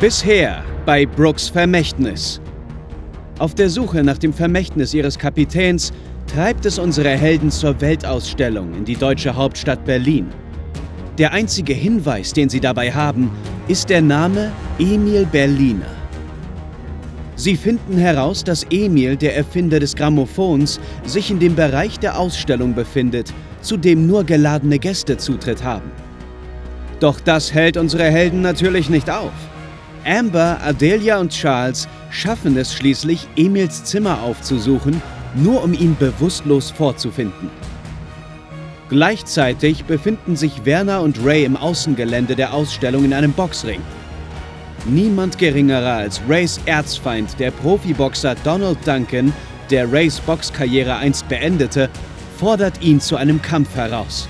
Bisher bei Brooks Vermächtnis. Auf der Suche nach dem Vermächtnis ihres Kapitäns treibt es unsere Helden zur Weltausstellung in die deutsche Hauptstadt Berlin. Der einzige Hinweis, den sie dabei haben, ist der Name Emil Berliner. Sie finden heraus, dass Emil, der Erfinder des Grammophons, sich in dem Bereich der Ausstellung befindet, zu dem nur geladene Gäste Zutritt haben. Doch das hält unsere Helden natürlich nicht auf. Amber, Adelia und Charles schaffen es schließlich, Emils Zimmer aufzusuchen, nur um ihn bewusstlos vorzufinden. Gleichzeitig befinden sich Werner und Ray im Außengelände der Ausstellung in einem Boxring. Niemand geringerer als Rays Erzfeind, der Profiboxer Donald Duncan, der Rays Boxkarriere einst beendete, fordert ihn zu einem Kampf heraus.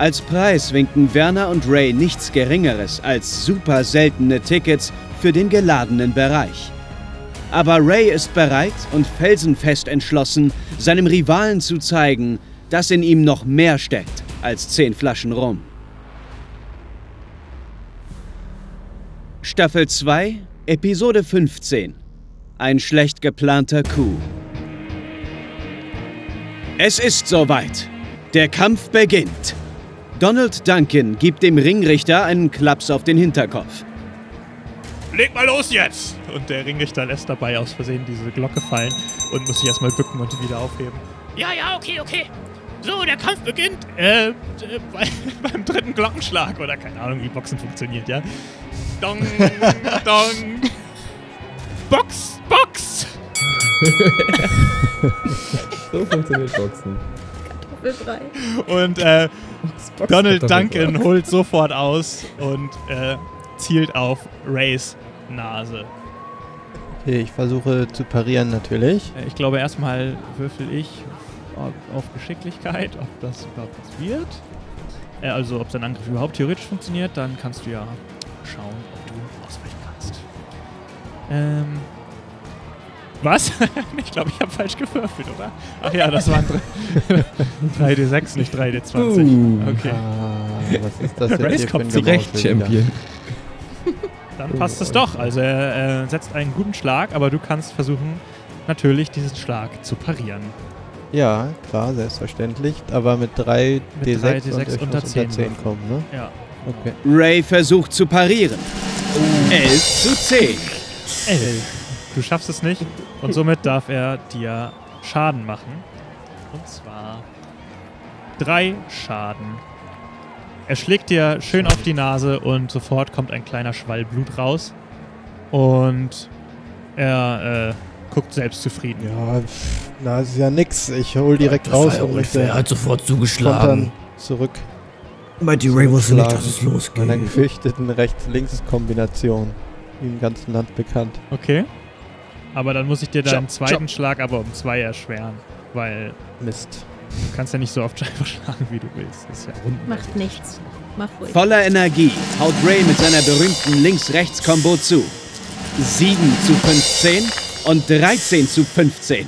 Als Preis winken Werner und Ray nichts Geringeres als super seltene Tickets für den geladenen Bereich. Aber Ray ist bereit und felsenfest entschlossen, seinem Rivalen zu zeigen, dass in ihm noch mehr steckt als zehn Flaschen Rum. Staffel 2, Episode 15. Ein schlecht geplanter Coup. Es ist soweit. Der Kampf beginnt. Donald Duncan gibt dem Ringrichter einen Klaps auf den Hinterkopf. Leg mal los jetzt! Und der Ringrichter lässt dabei aus Versehen diese Glocke fallen und muss sich erstmal bücken und die wieder aufheben. Ja, ja, okay, okay. So, der Kampf beginnt äh, äh, bei, beim dritten Glockenschlag oder keine Ahnung, wie Boxen funktioniert, ja? Dong, dong. Box, Box! so funktioniert Boxen. Kartoffelbrei. Und äh, Donald. Duncan holt sofort aus und äh, zielt auf Rays Nase. Okay, ich versuche zu parieren natürlich. Äh, Ich glaube, erstmal würfel ich auf, auf Geschicklichkeit, ob das überhaupt was wird. Äh, also, ob sein Angriff überhaupt theoretisch funktioniert, dann kannst du ja schauen, ob du ausweichen kannst. Ähm. Was? ich glaube, ich habe falsch gewürfelt, oder? Ach ja, das waren 3D6, nicht 3D20. Uh. Okay, Ah, was ist das jetzt Race hier kommt Zu Recht, Gemausel wieder? Champion. dann passt es doch. Also, er äh, setzt einen guten Schlag, aber du kannst versuchen, natürlich diesen Schlag zu parieren. Ja, klar, selbstverständlich. Aber mit 3 Mit D6, drei und D6 ich unter muss 10 unter 10 würfeln. kommen, ne? Ja. Okay. Ray versucht zu parieren. 11 zu 10. 11. Du schaffst es nicht und somit darf er dir Schaden machen. Und zwar drei Schaden. Er schlägt dir schön auf die Nase und sofort kommt ein kleiner Schwall Blut raus. Und er äh, guckt selbstzufrieden. Ja, pff, na, ist ja nix. Ich hol direkt raus und möchte Er hat sofort zugeschlagen. zurück. Mighty Ray wusste nicht, dass es losgeht. gefürchteten Rechts-Links-Kombination. Wie im ganzen Land bekannt. Okay. Aber dann muss ich dir deinen zweiten Job. Schlag aber um zwei erschweren, weil. Mist. Du kannst ja nicht so oft einfach schlagen, wie du willst. Das ist ja unten. Macht nichts. Mach ruhig. Voller Energie haut Ray mit seiner berühmten Links-Rechts-Kombo zu. 7 zu 15 und 13 zu 15.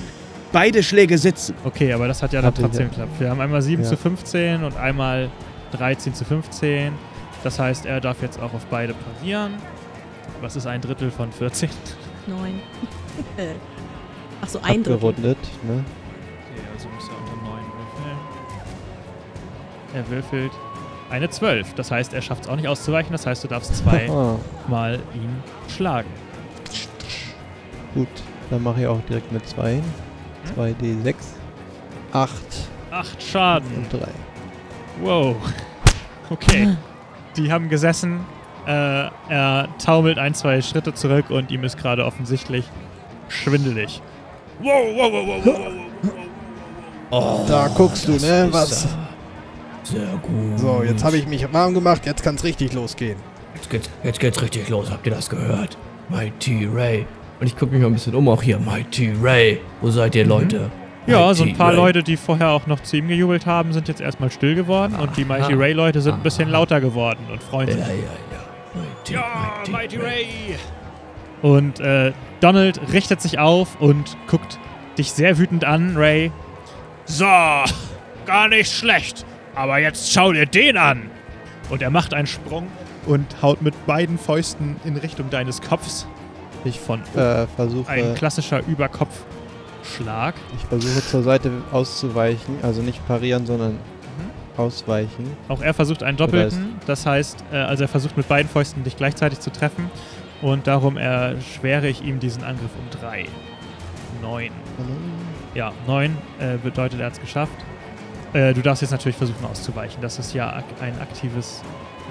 Beide Schläge sitzen. Okay, aber das hat ja dann trotzdem geklappt. Wir haben einmal 7 ja. zu 15 und einmal 13 zu 15. Das heißt, er darf jetzt auch auf beide parieren. Was ist ein Drittel von 14? 9. Ach so, ein Drittel. Abgerundet, ne? Okay, also muss er unter 9 würfeln. Er würfelt eine 12. Das heißt, er schafft es auch nicht auszuweichen. Das heißt, du darfst zweimal ihn schlagen. gut. Dann mache ich auch direkt mit 2. 2 D6. 8 Acht Schaden. und 3. Wow. Okay. Die haben gesessen. Äh, er taumelt ein, zwei Schritte zurück und ihm ist gerade offensichtlich schwindelig. Wow, wow, wow, wow, wow, wow. Oh, Da guckst du, ne? Was? ja Sehr gut. So, jetzt habe ich mich warm gemacht, jetzt kann es richtig losgehen. Jetzt geht's, jetzt geht's richtig los. Habt ihr das gehört? Mighty Ray. Und ich gucke mich mal ein bisschen um auch hier. Mighty Ray. Wo seid ihr, Leute? Ja, so ein Mighty paar Ray. Leute, die vorher auch noch zu ihm gejubelt haben, sind jetzt erstmal still geworden und die Mighty Aha. Ray-Leute sind ein bisschen Aha. lauter geworden und freuen Ja, sich. ja, ja. Mighty, Ja, Mighty Ray. Und äh, Donald richtet sich auf und guckt dich sehr wütend an, Ray. So, gar nicht schlecht. Aber jetzt schau dir den an. Und er macht einen Sprung und haut mit beiden Fäusten in Richtung deines Kopfs. Ich Von äh, ein versuche, klassischer Überkopfschlag. ich versuche zur Seite auszuweichen. Also nicht parieren, sondern ausweichen. Auch er versucht einen Doppelten. Das heißt, äh, also er versucht mit beiden Fäusten dich gleichzeitig zu treffen. Und darum erschwere ich ihm diesen Angriff um drei. Neun. Ja, neun äh, bedeutet, er hat es geschafft. Äh, du darfst jetzt natürlich versuchen auszuweichen. Das ist ja ak ein aktives,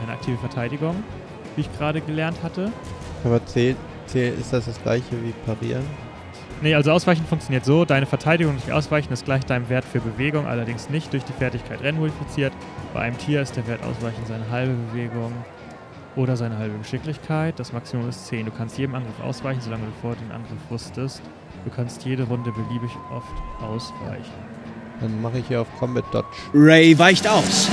eine aktive Verteidigung, wie ich gerade gelernt hatte. Aber zählt, zählt, ist das das gleiche wie parieren? Nee, also Ausweichen funktioniert so. Deine Verteidigung durch Ausweichen ist gleich deinem Wert für Bewegung, allerdings nicht durch die Fertigkeit Rennen modifiziert. Bei einem Tier ist der Wert Ausweichen seine halbe Bewegung oder seine halbe Geschicklichkeit. Das Maximum ist 10. Du kannst jedem Angriff ausweichen, solange du vor den Angriff wusstest. Du kannst jede Runde beliebig oft ausweichen. Dann mache ich hier auf Combat Dodge. Ray weicht aus.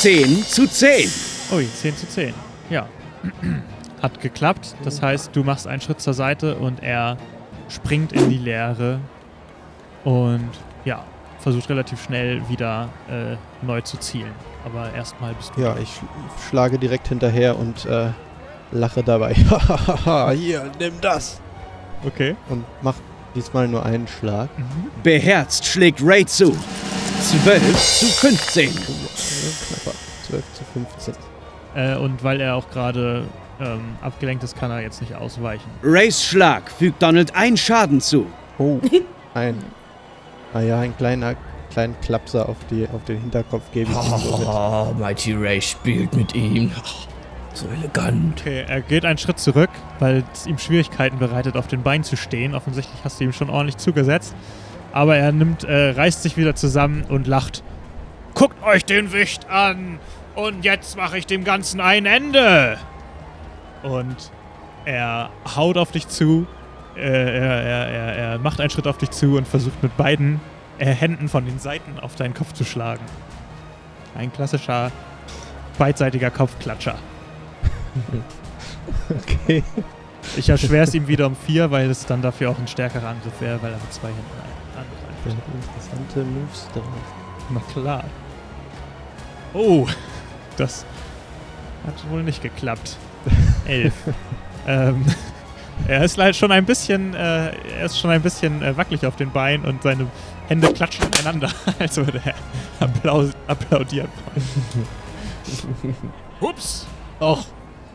10 zu 10. Ui, 10 zu 10. Ja. Hat geklappt. Das heißt, du machst einen Schritt zur Seite und er springt in die Leere und ja, versucht relativ schnell wieder äh, neu zu zielen. Aber erstmal bist du. Ja, ich sch- schlage direkt hinterher und äh, lache dabei. Hahaha, hier, nimm das. Okay. Und mach diesmal nur einen Schlag. Mhm. Beherzt schlägt Ray zu. 12 zu 15. Knapper. 12 zu 15. Äh, und weil er auch gerade ähm, abgelenkt ist, kann er jetzt nicht ausweichen. Rays Schlag fügt Donald einen Schaden zu. Oh, ein. Ah ja, ein kleiner, kleinen Klapser auf, die, auf den Hinterkopf gebe ich ihm so mit. Oh, Mighty Ray spielt mit ihm. So elegant. Okay, er geht einen Schritt zurück, weil es ihm Schwierigkeiten bereitet, auf den Beinen zu stehen. Offensichtlich hast du ihm schon ordentlich zugesetzt. Aber er nimmt, äh, reißt sich wieder zusammen und lacht. Guckt euch den Wicht an! Und jetzt mache ich dem Ganzen ein Ende! Und er haut auf dich zu. Äh, er, er, er, er macht einen Schritt auf dich zu und versucht mit beiden äh, Händen von den Seiten auf deinen Kopf zu schlagen. Ein klassischer beidseitiger Kopfklatscher. Okay. Ich erschwere es ihm wieder um vier, weil es dann dafür auch ein stärkerer Angriff wäre, weil er mit zwei Händen angreift. interessante Moves drauf. Na klar. Oh, das hat wohl nicht geklappt. Elf. ähm, er ist leider schon ein bisschen, äh, er ist schon ein bisschen äh, wackelig auf den Beinen und seine Hände klatschen ineinander, als würde er Applaus applaudieren. Ups. Och,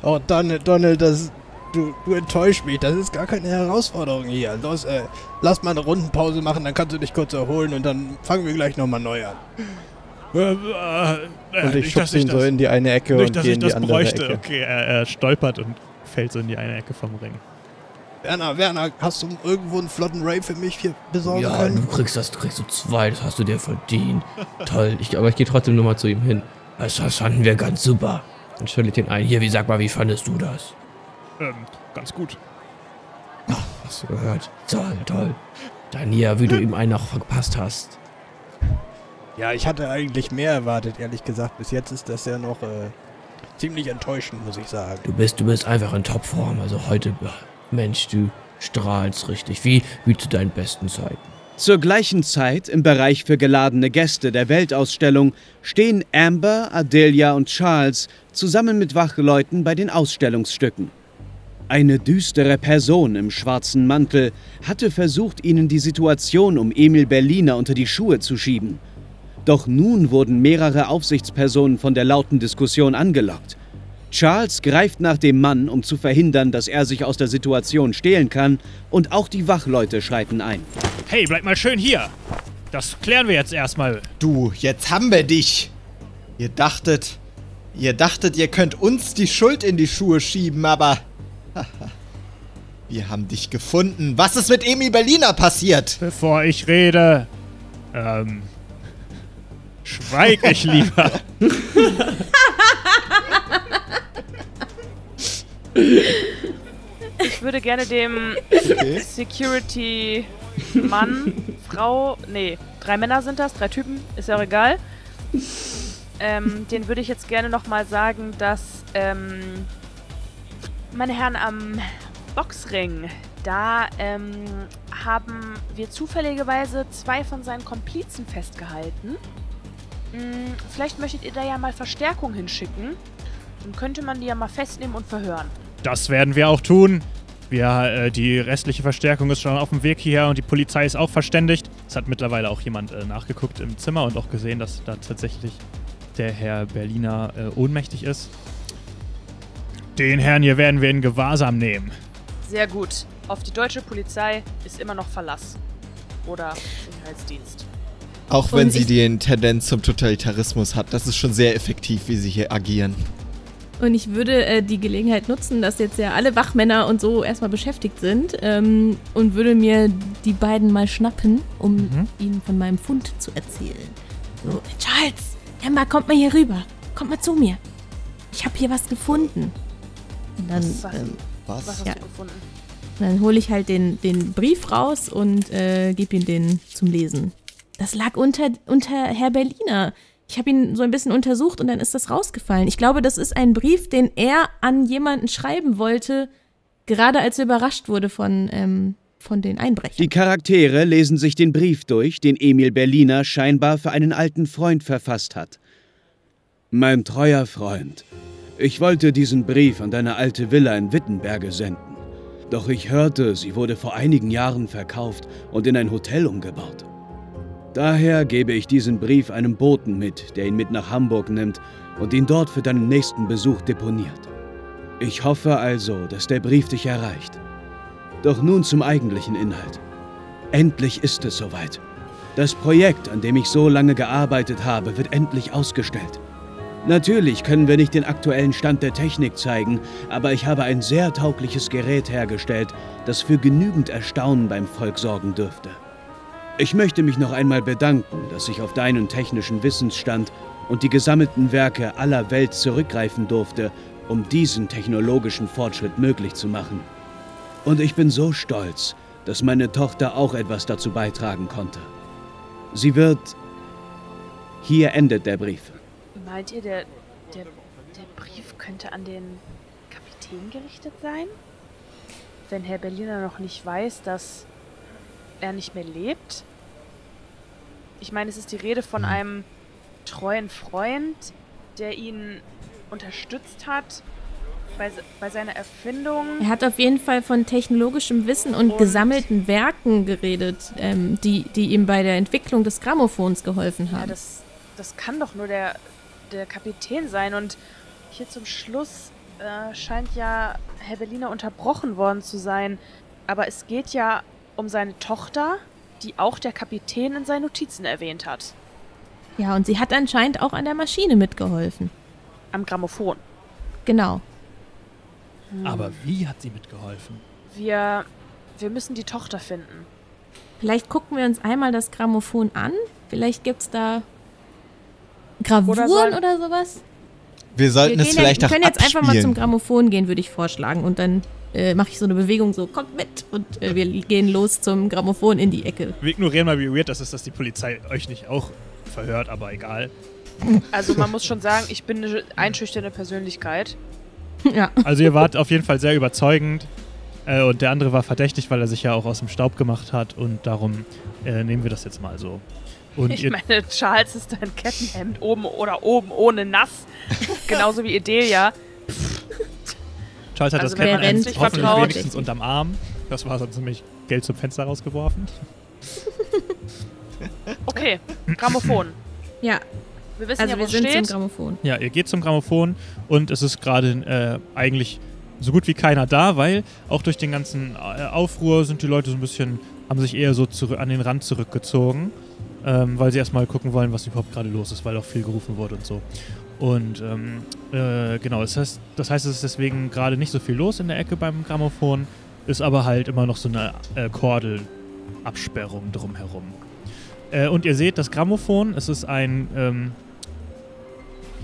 oh Donald, Donald, das, du, du enttäuschst mich. Das ist gar keine Herausforderung hier. Los, äh, lass mal eine Rundenpause machen, dann kannst du dich kurz erholen und dann fangen wir gleich nochmal neu an. Äh, äh, Und ich schubse ihn so das- in die eine Ecke Nicht, und dass gehe ich in die das andere bräuchte. Ecke. Okay, er, er stolpert und fällt so in die eine Ecke vom Ring. Werner, Werner, hast du irgendwo einen flotten Ray für mich hier besorgen Ja, du können? kriegst das, kriegst du zwei, das hast du dir verdient. Toll, ich, aber ich gehe trotzdem nochmal zu ihm hin. Das, das fanden wir ganz super. Dann stelle ich den ein. Hier, wie sag mal, wie fandest du das? Ähm, ganz gut. Hast du gehört? Toll, toll. Dann hier, wie du ihm einen noch verpasst hast. Ja, ich hatte eigentlich mehr erwartet, ehrlich gesagt. Bis jetzt ist das ja noch äh, ziemlich enttäuschend, muss ich sagen. Du bist, du bist einfach in Topform. Also heute, Mensch, du strahlst richtig. Wie, wie zu deinen besten Zeiten. Zur gleichen Zeit im Bereich für geladene Gäste der Weltausstellung stehen Amber, Adelia und Charles zusammen mit Wachleuten bei den Ausstellungsstücken. Eine düstere Person im schwarzen Mantel hatte versucht, ihnen die Situation um Emil Berliner unter die Schuhe zu schieben. Doch nun wurden mehrere Aufsichtspersonen von der lauten Diskussion angelockt. Charles greift nach dem Mann, um zu verhindern, dass er sich aus der Situation stehlen kann, und auch die Wachleute schreiten ein. Hey, bleib mal schön hier. Das klären wir jetzt erstmal. Du, jetzt haben wir dich. Ihr dachtet, ihr dachtet, ihr könnt uns die Schuld in die Schuhe schieben, aber wir haben dich gefunden. Was ist mit Emi Berliner passiert? Bevor ich rede, ähm, schweig ich lieber. Ich würde gerne dem Okay. Security-Mann, Frau, nee, drei Männer sind das, drei Typen, ist ja auch egal. Ähm, den würde ich jetzt gerne nochmal sagen, dass, ähm, meine Herren am Boxring, da, ähm, haben wir zufälligerweise zwei von seinen Komplizen festgehalten. Hm, vielleicht möchtet ihr da ja mal Verstärkung hinschicken. Dann könnte man die ja mal festnehmen und verhören. Das werden wir auch tun. Wir, äh, die restliche Verstärkung ist schon auf dem Weg hierher und die Polizei ist auch verständigt. Es hat mittlerweile auch jemand äh, nachgeguckt im Zimmer und auch gesehen, dass da tatsächlich der Herr Berliner äh, ohnmächtig ist. Den Herrn hier werden wir in Gewahrsam nehmen. Sehr gut. Auf die deutsche Polizei ist immer noch Verlass. Oder Sicherheitsdienst. Auch wenn Und sie die Tendenz zum Totalitarismus hat, das ist schon sehr effektiv, wie sie hier agieren. Und ich würde äh, die Gelegenheit nutzen, dass jetzt ja alle Wachmänner und so erstmal beschäftigt sind ähm, und würde mir die beiden mal schnappen, um Mhm. ihnen von meinem Fund zu erzählen. So, Charles, Emma, kommt mal hier rüber. Kommt mal zu mir. Ich habe hier was gefunden. Und dann, Was? ähm, Was? Was hast Ja. du gefunden? dann hole ich halt den, den Brief raus und äh, gebe ihm den zum Lesen. Das lag unter, unter Herr Berliner. Ich habe ihn so ein bisschen untersucht und dann ist das rausgefallen. Ich glaube, das ist ein Brief, den er an jemanden schreiben wollte, gerade als er überrascht wurde von, ähm, von den Einbrechern. Die Charaktere lesen sich den Brief durch, den Emil Berliner scheinbar für einen alten Freund verfasst hat. Mein treuer Freund, ich wollte diesen Brief an deine alte Villa in Wittenberge senden. Doch ich hörte, sie wurde vor einigen Jahren verkauft und in ein Hotel umgebaut. Daher gebe ich diesen Brief einem Boten mit, der ihn mit nach Hamburg nimmt und ihn dort für deinen nächsten Besuch deponiert. Ich hoffe also, dass der Brief dich erreicht. Doch nun zum eigentlichen Inhalt. Endlich ist es soweit. Das Projekt, an dem ich so lange gearbeitet habe, wird endlich ausgestellt. Natürlich können wir nicht den aktuellen Stand der Technik zeigen, aber ich habe ein sehr taugliches Gerät hergestellt, das für genügend Erstaunen beim Volk sorgen dürfte. Ich möchte mich noch einmal bedanken, dass ich auf deinen technischen Wissensstand und die gesammelten Werke aller Welt zurückgreifen durfte, um diesen technologischen Fortschritt möglich zu machen. Und ich bin so stolz, dass meine Tochter auch etwas dazu beitragen konnte. Sie wird... Hier endet der Brief. Meint ihr, der, der, der Brief könnte an den Kapitän gerichtet sein? Wenn Herr Berliner noch nicht weiß, dass er nicht mehr lebt? Ich meine, es ist die Rede von einem treuen Freund, der ihn unterstützt hat bei, bei seiner Erfindung. Er hat auf jeden Fall von technologischem Wissen und, Und- gesammelten Werken geredet, ähm, die, die ihm bei der Entwicklung des Grammophons geholfen Ja, haben. das, das kann doch nur der, der Kapitän sein. Und hier zum Schluss äh, scheint ja Herr Berliner unterbrochen worden zu sein. Aber es geht ja um seine Tochter, die auch der Kapitän in seinen Notizen erwähnt hat. ja, und sie hat anscheinend auch an der Maschine mitgeholfen. Am Grammophon. Genau. Aber wie hat sie mitgeholfen? Wir, wir müssen die Tochter finden. Vielleicht gucken wir uns einmal das Grammophon an. Vielleicht gibt es da Gravuren Oder oder, sowas. Wir sollten wir es vielleicht ja, auch wir können jetzt einfach mal zum abspielen. Grammophon gehen, würde ich vorschlagen. Und dann äh, mache ich so eine Bewegung, so kommt mit. Und äh, wir gehen los zum Grammophon in die Ecke. Wir ignorieren mal, wie weird das ist, dass die Polizei euch nicht auch verhört, aber egal. Also man muss schon sagen, ich bin eine einschüchternde Persönlichkeit. ja. Also ihr wart auf jeden Fall sehr überzeugend. Äh, und der andere war verdächtig, weil er sich ja auch aus dem Staub gemacht hat. Und darum äh, nehmen wir das jetzt mal so. Und Ich meine, Charles ist ein Kettenhemd oben oder oben ohne nass. Genauso wie Edelia. Charles hat also das uns hoffentlich vertraut- wenigstens unterm Arm. Das war sonst nämlich Geld zum Fenster rausgeworfen. Okay, Grammophon. ja, Wir wissen also ja, wo wir sind zum steht. Grammophon. Ja, ihr geht zum Grammophon und es ist gerade äh, eigentlich so gut wie keiner da, weil auch durch den ganzen äh, Aufruhr sind die Leute so ein bisschen, haben sich eher so zurück, an den Rand zurückgezogen, ähm, weil sie erstmal gucken wollen, was überhaupt gerade los ist, weil auch viel gerufen wurde und so. Und ähm, äh, genau, das heißt, das heißt, es ist deswegen gerade nicht so viel los in der Ecke beim Grammophon, ist aber halt immer noch so eine äh, Kordelabsperrung drumherum. Äh, und ihr seht, das Grammophon, es ist ein ähm,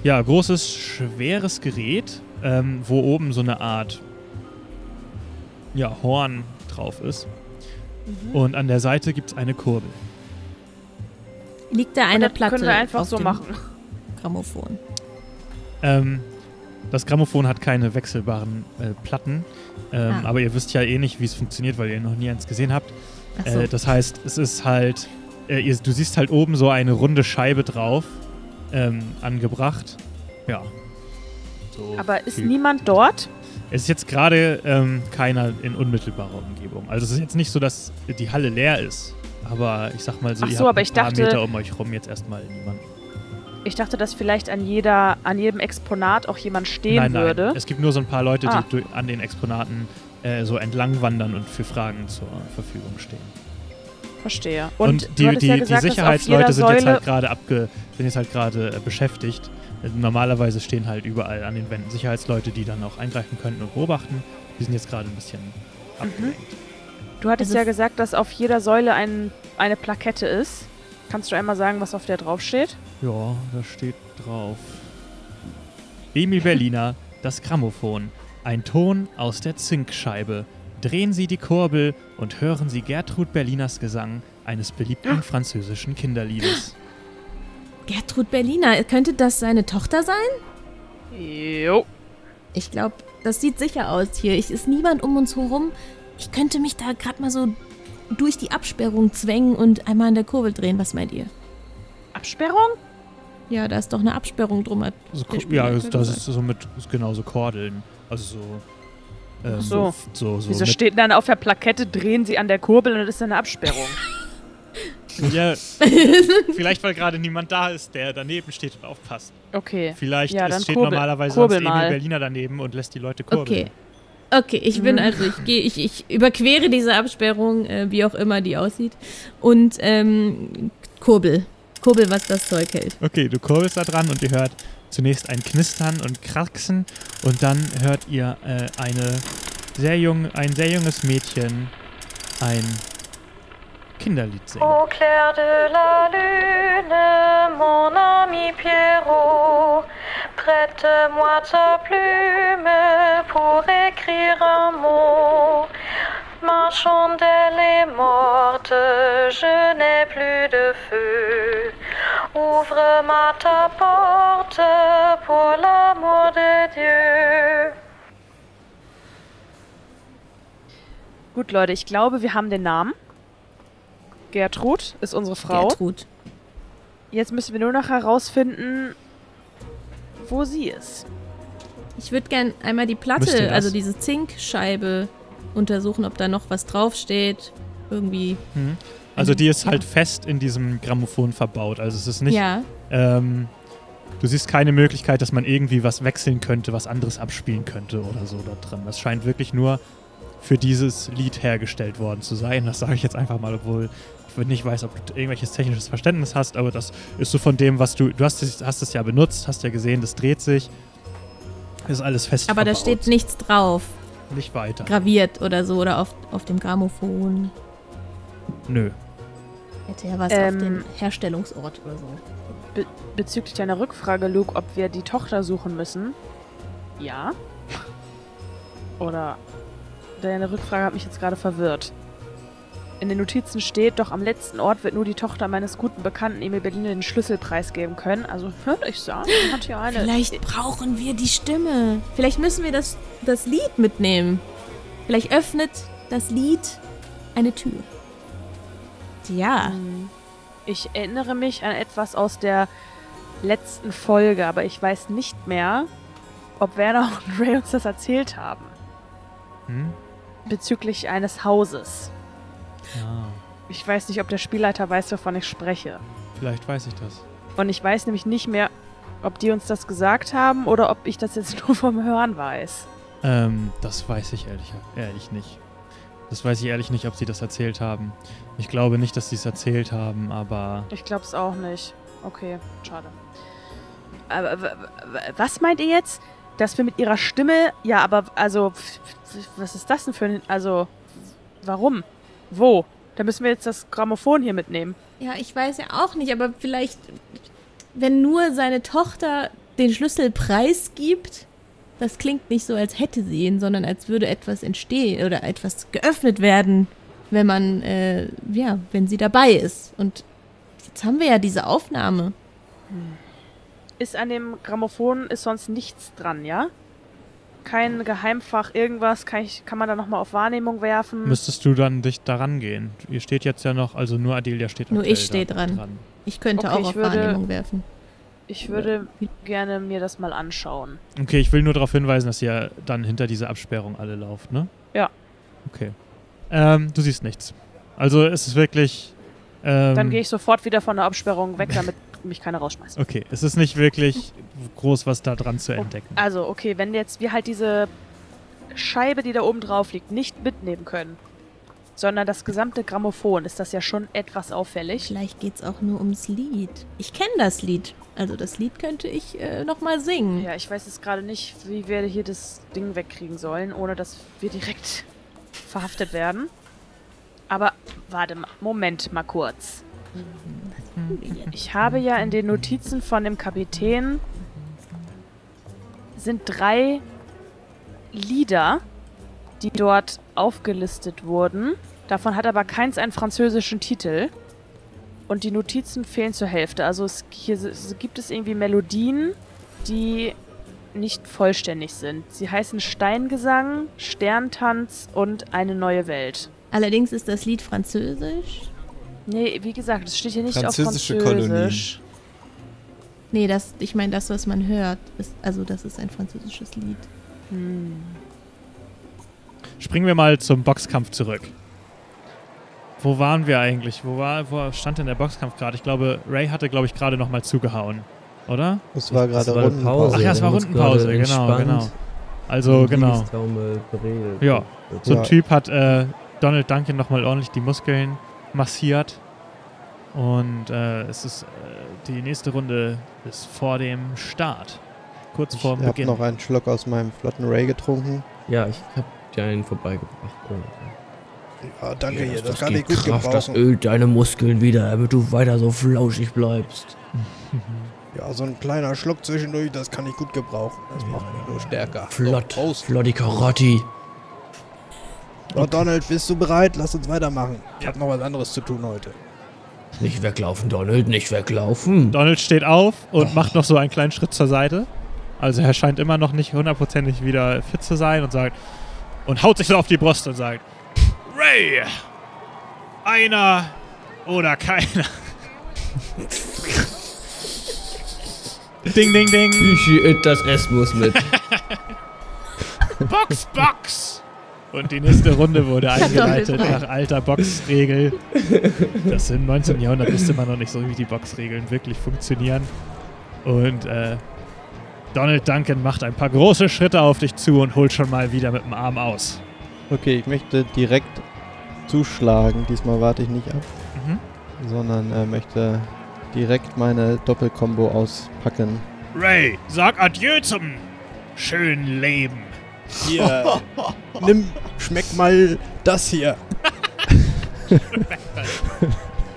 ja, großes, schweres Gerät, ähm, wo oben so eine Art ja, Horn drauf ist. Mhm. Und an der Seite gibt es eine Kurbel. Liegt da eine das Platte können wir einfach auf so dem machen. Grammophon. Ähm, das Grammophon hat keine wechselbaren äh, Platten, ähm, Ah. aber ihr wisst ja eh nicht, wie es funktioniert, weil ihr noch nie eins gesehen habt. Ach so. Äh, das heißt, es ist halt, äh, ihr, du siehst halt oben so eine runde Scheibe drauf, ähm, angebracht. Ja. so. Aber ist viel- niemand dort? Es ist jetzt gerade ähm, keiner in unmittelbarer Umgebung. Also es ist jetzt nicht so, dass die Halle leer ist. Aber ich sag mal so, Ach ihr so, habt aber ein ich paar dachte- Meter um euch rum jetzt erstmal niemand. Ich dachte, dass vielleicht an jeder, an jedem Exponat auch jemand stehen nein, nein. würde. Es gibt nur so ein paar Leute, Ah. die an den Exponaten äh, so entlang wandern und für Fragen zur Verfügung stehen. Verstehe. Und, Und, die, die, ja die gesagt, auf Sicherheitsleute sind jetzt halt gerade abge, sind jetzt halt gerade äh, beschäftigt. Äh, Normalerweise stehen halt überall an den Wänden Sicherheitsleute, die dann auch eingreifen könnten und beobachten. Die sind jetzt gerade ein bisschen Mhm. abgelenkt. Du hattest Also ja gesagt, dass auf jeder Säule ein, eine Plakette ist. Kannst du einmal sagen, was auf der draufsteht? Ja, da steht drauf. Emil Berliner, das Grammophon. Ein Ton aus der Zinkscheibe. Drehen Sie die Kurbel und hören Sie Gertrud Berliners Gesang eines beliebten französischen Kinderliedes. Gertrud Berliner, könnte das seine Tochter sein? Jo. Ich glaube, das sieht sicher aus hier. Ich ist niemand um uns herum. Ich könnte mich da gerade mal so durch die Absperrung zwängen und einmal an der Kurbel drehen. Was meint ihr? Absperrung? Ja, da ist doch eine Absperrung drum. Hat So, der Ko- ja, das, das ist so mit ist genauso Kordeln. Also so. Ähm, so. so, so Wieso steht dann auf der Plakette, drehen Sie an der Kurbel und das ist eine Absperrung? ja, vielleicht weil gerade niemand da ist, der daneben steht und aufpasst. Okay. Vielleicht Ja, dann steht kurbel- normalerweise kurbel sonst Emil mal. Berliner daneben und lässt die Leute kurbeln. Okay. Okay, ich bin Mhm. also, ich gehe, ich, ich überquere diese Absperrung, äh, wie auch immer die aussieht. Und ähm, kurbel. Kurbel, was das Zeug hält. Okay, du kurbelst da dran und ihr hört zunächst ein Knistern und Kraxen und dann hört ihr äh, eine sehr jung, ein sehr junges Mädchen ein Kinderlied singen. Au clair de la lune, mon ami Pierrot, prête-moi ta plume pour écrire un mot. Ma chandelle est morte, je n'ai plus de feu. Ouvre-moi ta porte pour l'amour de Dieu. Gut, Leute, ich glaube, wir haben den Namen. Gertrud ist unsere Frau. Gertrud. Jetzt müssen wir nur noch herausfinden, wo sie ist. Ich würde gern einmal die Platte, also diese Zinkscheibe, untersuchen, ob da noch was draufsteht. Irgendwie. Mhm. Also die ist halt fest in diesem Grammophon verbaut. Also es ist nicht. Ja. Ähm, du siehst keine Möglichkeit, dass man irgendwie was wechseln könnte, was anderes abspielen könnte oder so da drin. Das scheint wirklich nur für dieses Lied hergestellt worden zu sein. Das sage ich jetzt einfach mal, obwohl ich nicht weiß, ob du irgendwelches technisches Verständnis hast, aber das ist so von dem, was du. Du hast es, hast es ja benutzt, hast ja gesehen, das dreht sich. Ist alles fest Aber da verbaut. steht nichts drauf. nicht weiter. Graviert oder so. Oder auf, auf dem Grammophon. Nö. Hätte ja was Ähm, auf dem Herstellungsort oder so. Be bezüglich deiner Rückfrage, Luke, ob wir die Tochter suchen müssen. Ja. Oder deine Rückfrage hat mich jetzt gerade verwirrt. In den Notizen steht, doch am letzten Ort wird nur die Tochter meines guten Bekannten Emil Berliner den Schlüsselpreis geben können. Also würde ich sagen, hat hier eine. Vielleicht brauchen wir die Stimme. Vielleicht müssen wir das, das Lied mitnehmen. Vielleicht öffnet das Lied eine Tür. Ja. Hm. Ich erinnere mich an etwas aus der letzten Folge, aber ich weiß nicht mehr, ob Werner und Ray uns das erzählt haben. Hm? Bezüglich eines Hauses. Ja, Ich weiß nicht, ob der Spielleiter weiß, wovon ich spreche. vielleicht weiß ich das. Und ich weiß nämlich nicht mehr, ob die uns das gesagt haben oder ob ich das jetzt nur vom Hören weiß. Ähm, das weiß ich ehrlich, ehrlich nicht. Das weiß ich ehrlich nicht, ob sie das erzählt haben. Ich glaube nicht, dass sie es erzählt haben, aber Ich glaube es auch nicht. Okay, schade. Aber was meint ihr jetzt? Dass wir mit ihrer Stimme. Ja, aber also. Was ist das denn für ein. Also. Warum? Wo? Da müssen wir jetzt das Grammophon hier mitnehmen. Ja, ich weiß ja auch nicht, aber vielleicht, wenn nur seine Tochter den Schlüssel preisgibt, das klingt nicht so, als hätte sie ihn, sondern als würde etwas entstehen oder etwas geöffnet werden, wenn man, äh, ja, wenn sie dabei ist. Und jetzt haben wir ja diese Aufnahme. Ist an dem Grammophon ist sonst nichts dran, ja? Kein Geheimfach, irgendwas. Kann, ich, kann man da nochmal auf Wahrnehmung werfen? müsstest du dann dich daran gehen. Ihr steht jetzt ja noch, also nur Adelia steht Nur ich steh da dran. Ich könnte Okay, auch ich auf würde- Wahrnehmung werfen. Ich würde gerne mir das mal anschauen. Okay, ich will nur darauf hinweisen, dass ihr dann hinter dieser Absperrung alle lauft, ne? Ja. Okay. Ähm, du siehst nichts. Also es ist wirklich. Ähm, Dann gehe ich sofort wieder von der Absperrung weg, damit mich keiner rausschmeißt. Okay, es ist nicht wirklich groß, was da dran zu entdecken. Also, okay, wenn jetzt wir halt diese Scheibe, die da oben drauf liegt, nicht mitnehmen können, sondern das gesamte Grammophon, ist das ja schon etwas auffällig. Vielleicht geht's auch nur ums Lied. Ich kenne das Lied. Also das Lied könnte ich äh, nochmal singen. Ja, ich weiß jetzt gerade nicht, wie wir hier das Ding wegkriegen sollen, ohne dass wir direkt verhaftet werden. Aber warte mal, Moment mal kurz. Ich habe ja in den Notizen von dem Kapitän sind drei Lieder, die dort aufgelistet wurden. Davon hat aber keins einen französischen Titel. Und die Notizen fehlen zur Hälfte. Also es, hier s- gibt es irgendwie Melodien, die nicht vollständig sind. Sie heißen Steingesang, Sterntanz und Eine neue Welt. Allerdings ist das Lied französisch. Nee, wie gesagt, es steht hier nicht Französische auf. Französisch. Nee, das, ich meine, das, was man hört, ist, also das ist ein französisches Lied. Hm. Springen wir mal zum Boxkampf zurück. Wo waren wir eigentlich? Wo, war, wo stand denn der Boxkampf gerade? Ich glaube, Ray hatte, glaube ich, gerade nochmal zugehauen. Oder? Das war Das gerade Rundenpause. Pause. Ach ja, es war Rundenpause, gerade genau, genau. Also, genau. Ja. So ein Ja. Typ hat äh, Donald Duncan nochmal ordentlich die Muskeln massiert. Und äh, es ist äh, die nächste Runde ist vor dem Start. Kurz Ich vor habe Beginn. noch einen Schluck aus meinem flotten Ray getrunken. Ja, ich hab dir einen vorbeigebracht. Oh. Ja, danke Ja, hier, das, das kann ich gut Kraft, das gebrauchen. ölt deine Muskeln wieder, damit du weiter so flauschig bleibst. Ja, so ein kleiner Schluck zwischendurch, das kann ich gut gebrauchen. Das macht mich nur stärker. Flott, So, Prost. Flotti Karotti. So, Donald, bist du bereit? Lass uns weitermachen. Ich habe noch was anderes zu tun heute. Nicht weglaufen, Donald, nicht weglaufen. Donald steht auf und macht noch so einen kleinen Schritt zur Seite. Also er scheint immer noch nicht hundertprozentig wieder fit zu sein und sagt und haut sich so auf die Brust und sagt Ray, einer oder keiner. ding, ding, ding. Fischi, it, das Rest muss mit. Box, Box. Und die nächste Runde wurde eingeleitet nach alter Boxregel. Das im 19. Jahrhundert wusste man noch nicht so, wie die Boxregeln wirklich funktionieren. Und äh, Donald Duncan macht ein paar große Schritte auf dich zu und holt schon mal wieder mit dem Arm aus. Okay, ich möchte direkt zuschlagen. Diesmal warte ich nicht ab, Mhm. sondern äh, möchte direkt meine Doppelkombo auspacken. Ray, sag Adieu zum schönen Leben. Hier, nimm, schmeck mal das hier.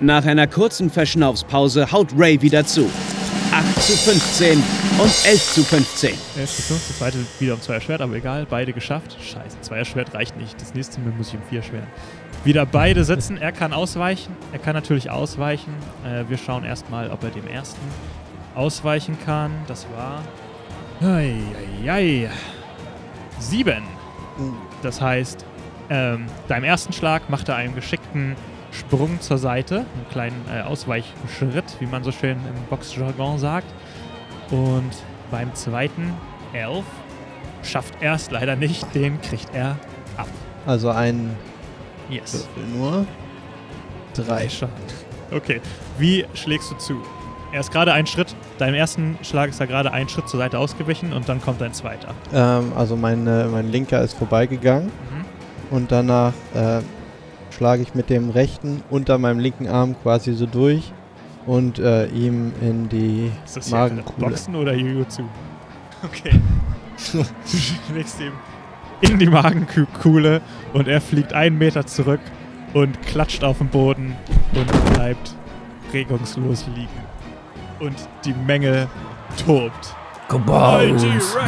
Nach einer kurzen Verschnaufspause haut Ray wieder zu. 8 zu 15 und 11 zu 15. 11 zu 5, das zweite wieder um zwei erschwert, aber egal, beide geschafft. Scheiße, zwei erschwert reicht nicht. Das nächste Mal muss ich um vier erschweren. Wieder beide sitzen, er kann ausweichen. Er kann natürlich ausweichen. Äh, wir schauen erstmal, ob er dem ersten ausweichen kann. Das war. Ei, ei, ei. Sieben. Das heißt, ähm, beim ersten Schlag macht er einen geschickten Sprung zur Seite, einen kleinen äh, Ausweichschritt, wie man so schön im Boxjargon sagt. Und beim zweiten, elf, schafft er es leider nicht, den kriegt er ab. Also ein Yes. Würfel nur. Drei Schaden. Okay, wie schlägst du zu? Er ist gerade einen Schritt, deinem ersten Schlag ist er gerade einen Schritt zur Seite ausgewichen und dann kommt ein zweiter. Ähm, also meine, mein linker ist vorbeigegangen Mhm. und danach äh, schlage ich mit dem rechten unter meinem linken Arm quasi so durch und äh, ihm in die Ist das Magenkuhle. Boxen oder Jiu-Jitsu? Okay. du schlägst ihm in die Magenkuhle und er fliegt einen Meter zurück und klatscht auf den Boden und bleibt regungslos liegen. Und die Menge tobt. Kabaus,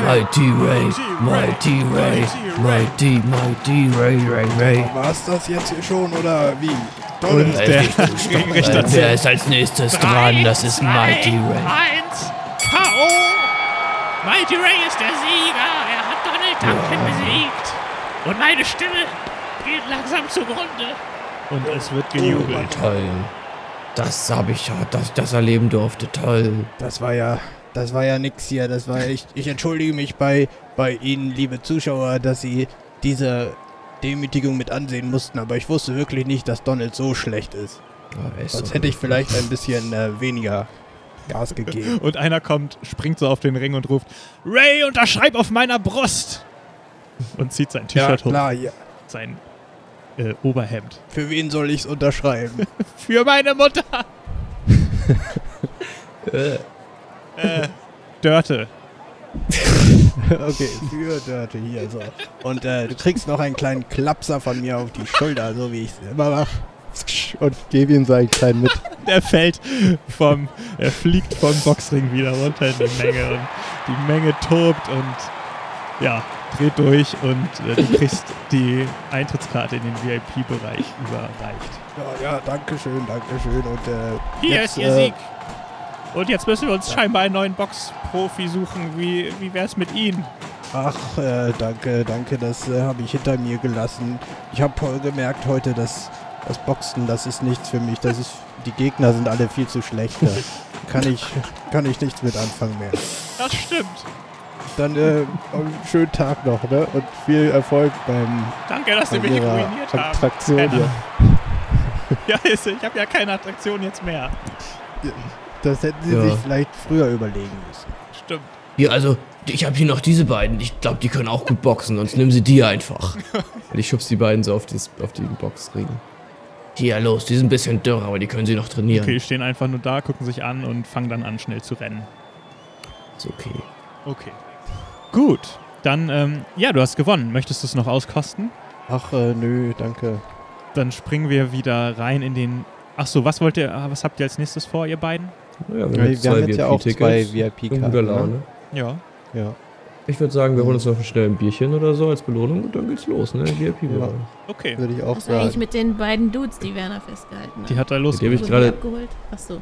Mighty Ray, Mighty Ray, Mighty Mighty Ray, Ray, Ray, Ray. War's das jetzt hier schon oder wie? Und der Äh, Gegenrichter Wer ist als nächstes dran? Das ist Mighty Ray. 1, K.O. Mighty Ray ist der Sieger. Er hat Donald Duncan besiegt. Und meine Stimme geht langsam zugrunde. Und es wird gejubelt. Toll. Das habe ich, ja, dass ich das erleben durfte. Toll. Das war ja, das war ja nix hier. Das war ich, ich entschuldige mich bei, bei Ihnen, liebe Zuschauer, dass Sie diese Demütigung mit ansehen mussten, aber ich wusste wirklich nicht, dass Donald so schlecht ist. Ja, ist Sonst doch hätte ich vielleicht ein bisschen äh, weniger Gas gegeben. Und einer kommt, springt so auf den Ring und ruft: Ray, unterschreib auf meiner Brust! Und zieht sein ja, T-Shirt hoch. klar, ja. Sein äh, Oberhemd. Für wen soll ich's unterschreiben? Für meine Mutter! Äh, Äh, Dörte. okay, für Dörte hier so. Und äh, du kriegst noch einen kleinen Klapser von mir auf die Schulter, so wie ich es immer mache. Und gebe ihm so einen kleinen mit. Der fällt vom, er fliegt vom Boxring wieder runter in die Menge und die Menge tobt und ja, dreht durch und äh, du kriegst die Eintrittskarte in den VIP-Bereich überreicht. Ja, ja, danke schön, danke schön. Und äh, Hier jetzt, ist Ihr äh, Sieg. Und jetzt müssen wir uns scheinbar einen neuen Boxprofi suchen. Wie, wie wär's mit Ihnen? Ach, äh, danke, danke, das äh, habe ich hinter mir gelassen. Ich habe gemerkt heute, dass das Boxen, das ist nichts für mich. Das ist, die Gegner sind alle viel zu schlecht. Da kann ich, kann ich nichts mit anfangen mehr. Das stimmt. Dann äh, einen schönen Tag noch, ne? Und viel Erfolg beim Danke, dass Sie mich ruiniert haben. Attraktion Keine- hier. Ja, ist- ich habe ja keine Attraktion jetzt mehr. Das hätten Sie Ja. sich vielleicht früher überlegen müssen. Stimmt. hier, also, ich habe hier noch diese beiden. Ich glaube, die können auch gut boxen. Sonst nimm sie die einfach. Und ich schubs die beiden so auf, dieses, auf den Boxring. Hier, los, die sind ein bisschen dürr, aber die können sie noch trainieren. Okay, die stehen einfach nur da, gucken sich an und fangen dann an, schnell zu rennen. Ist okay. Okay. Gut. Dann, ähm, ja, du hast gewonnen. Möchtest du es noch auskosten? Ach, äh, nö, danke. Dann springen wir wieder rein in den. Ach so, was wollt ihr, ah, was habt ihr als nächstes vor, ihr beiden? Naja, Wir, wir haben jetzt ja auch zwei VIP-Karten. guter Laune. Ne? Ja. Ja. Ich würde sagen, wir holen uns noch schnell ein Bierchen oder so als Belohnung und dann geht's los, ne? VIP-Bereich. Okay. Würde ich auch Was ist eigentlich sagen. mit den beiden Dudes, die Werner festgehalten hat? Die hat er Die hab losgelassen. ich Wurden gerade- die abgeholt? Achso.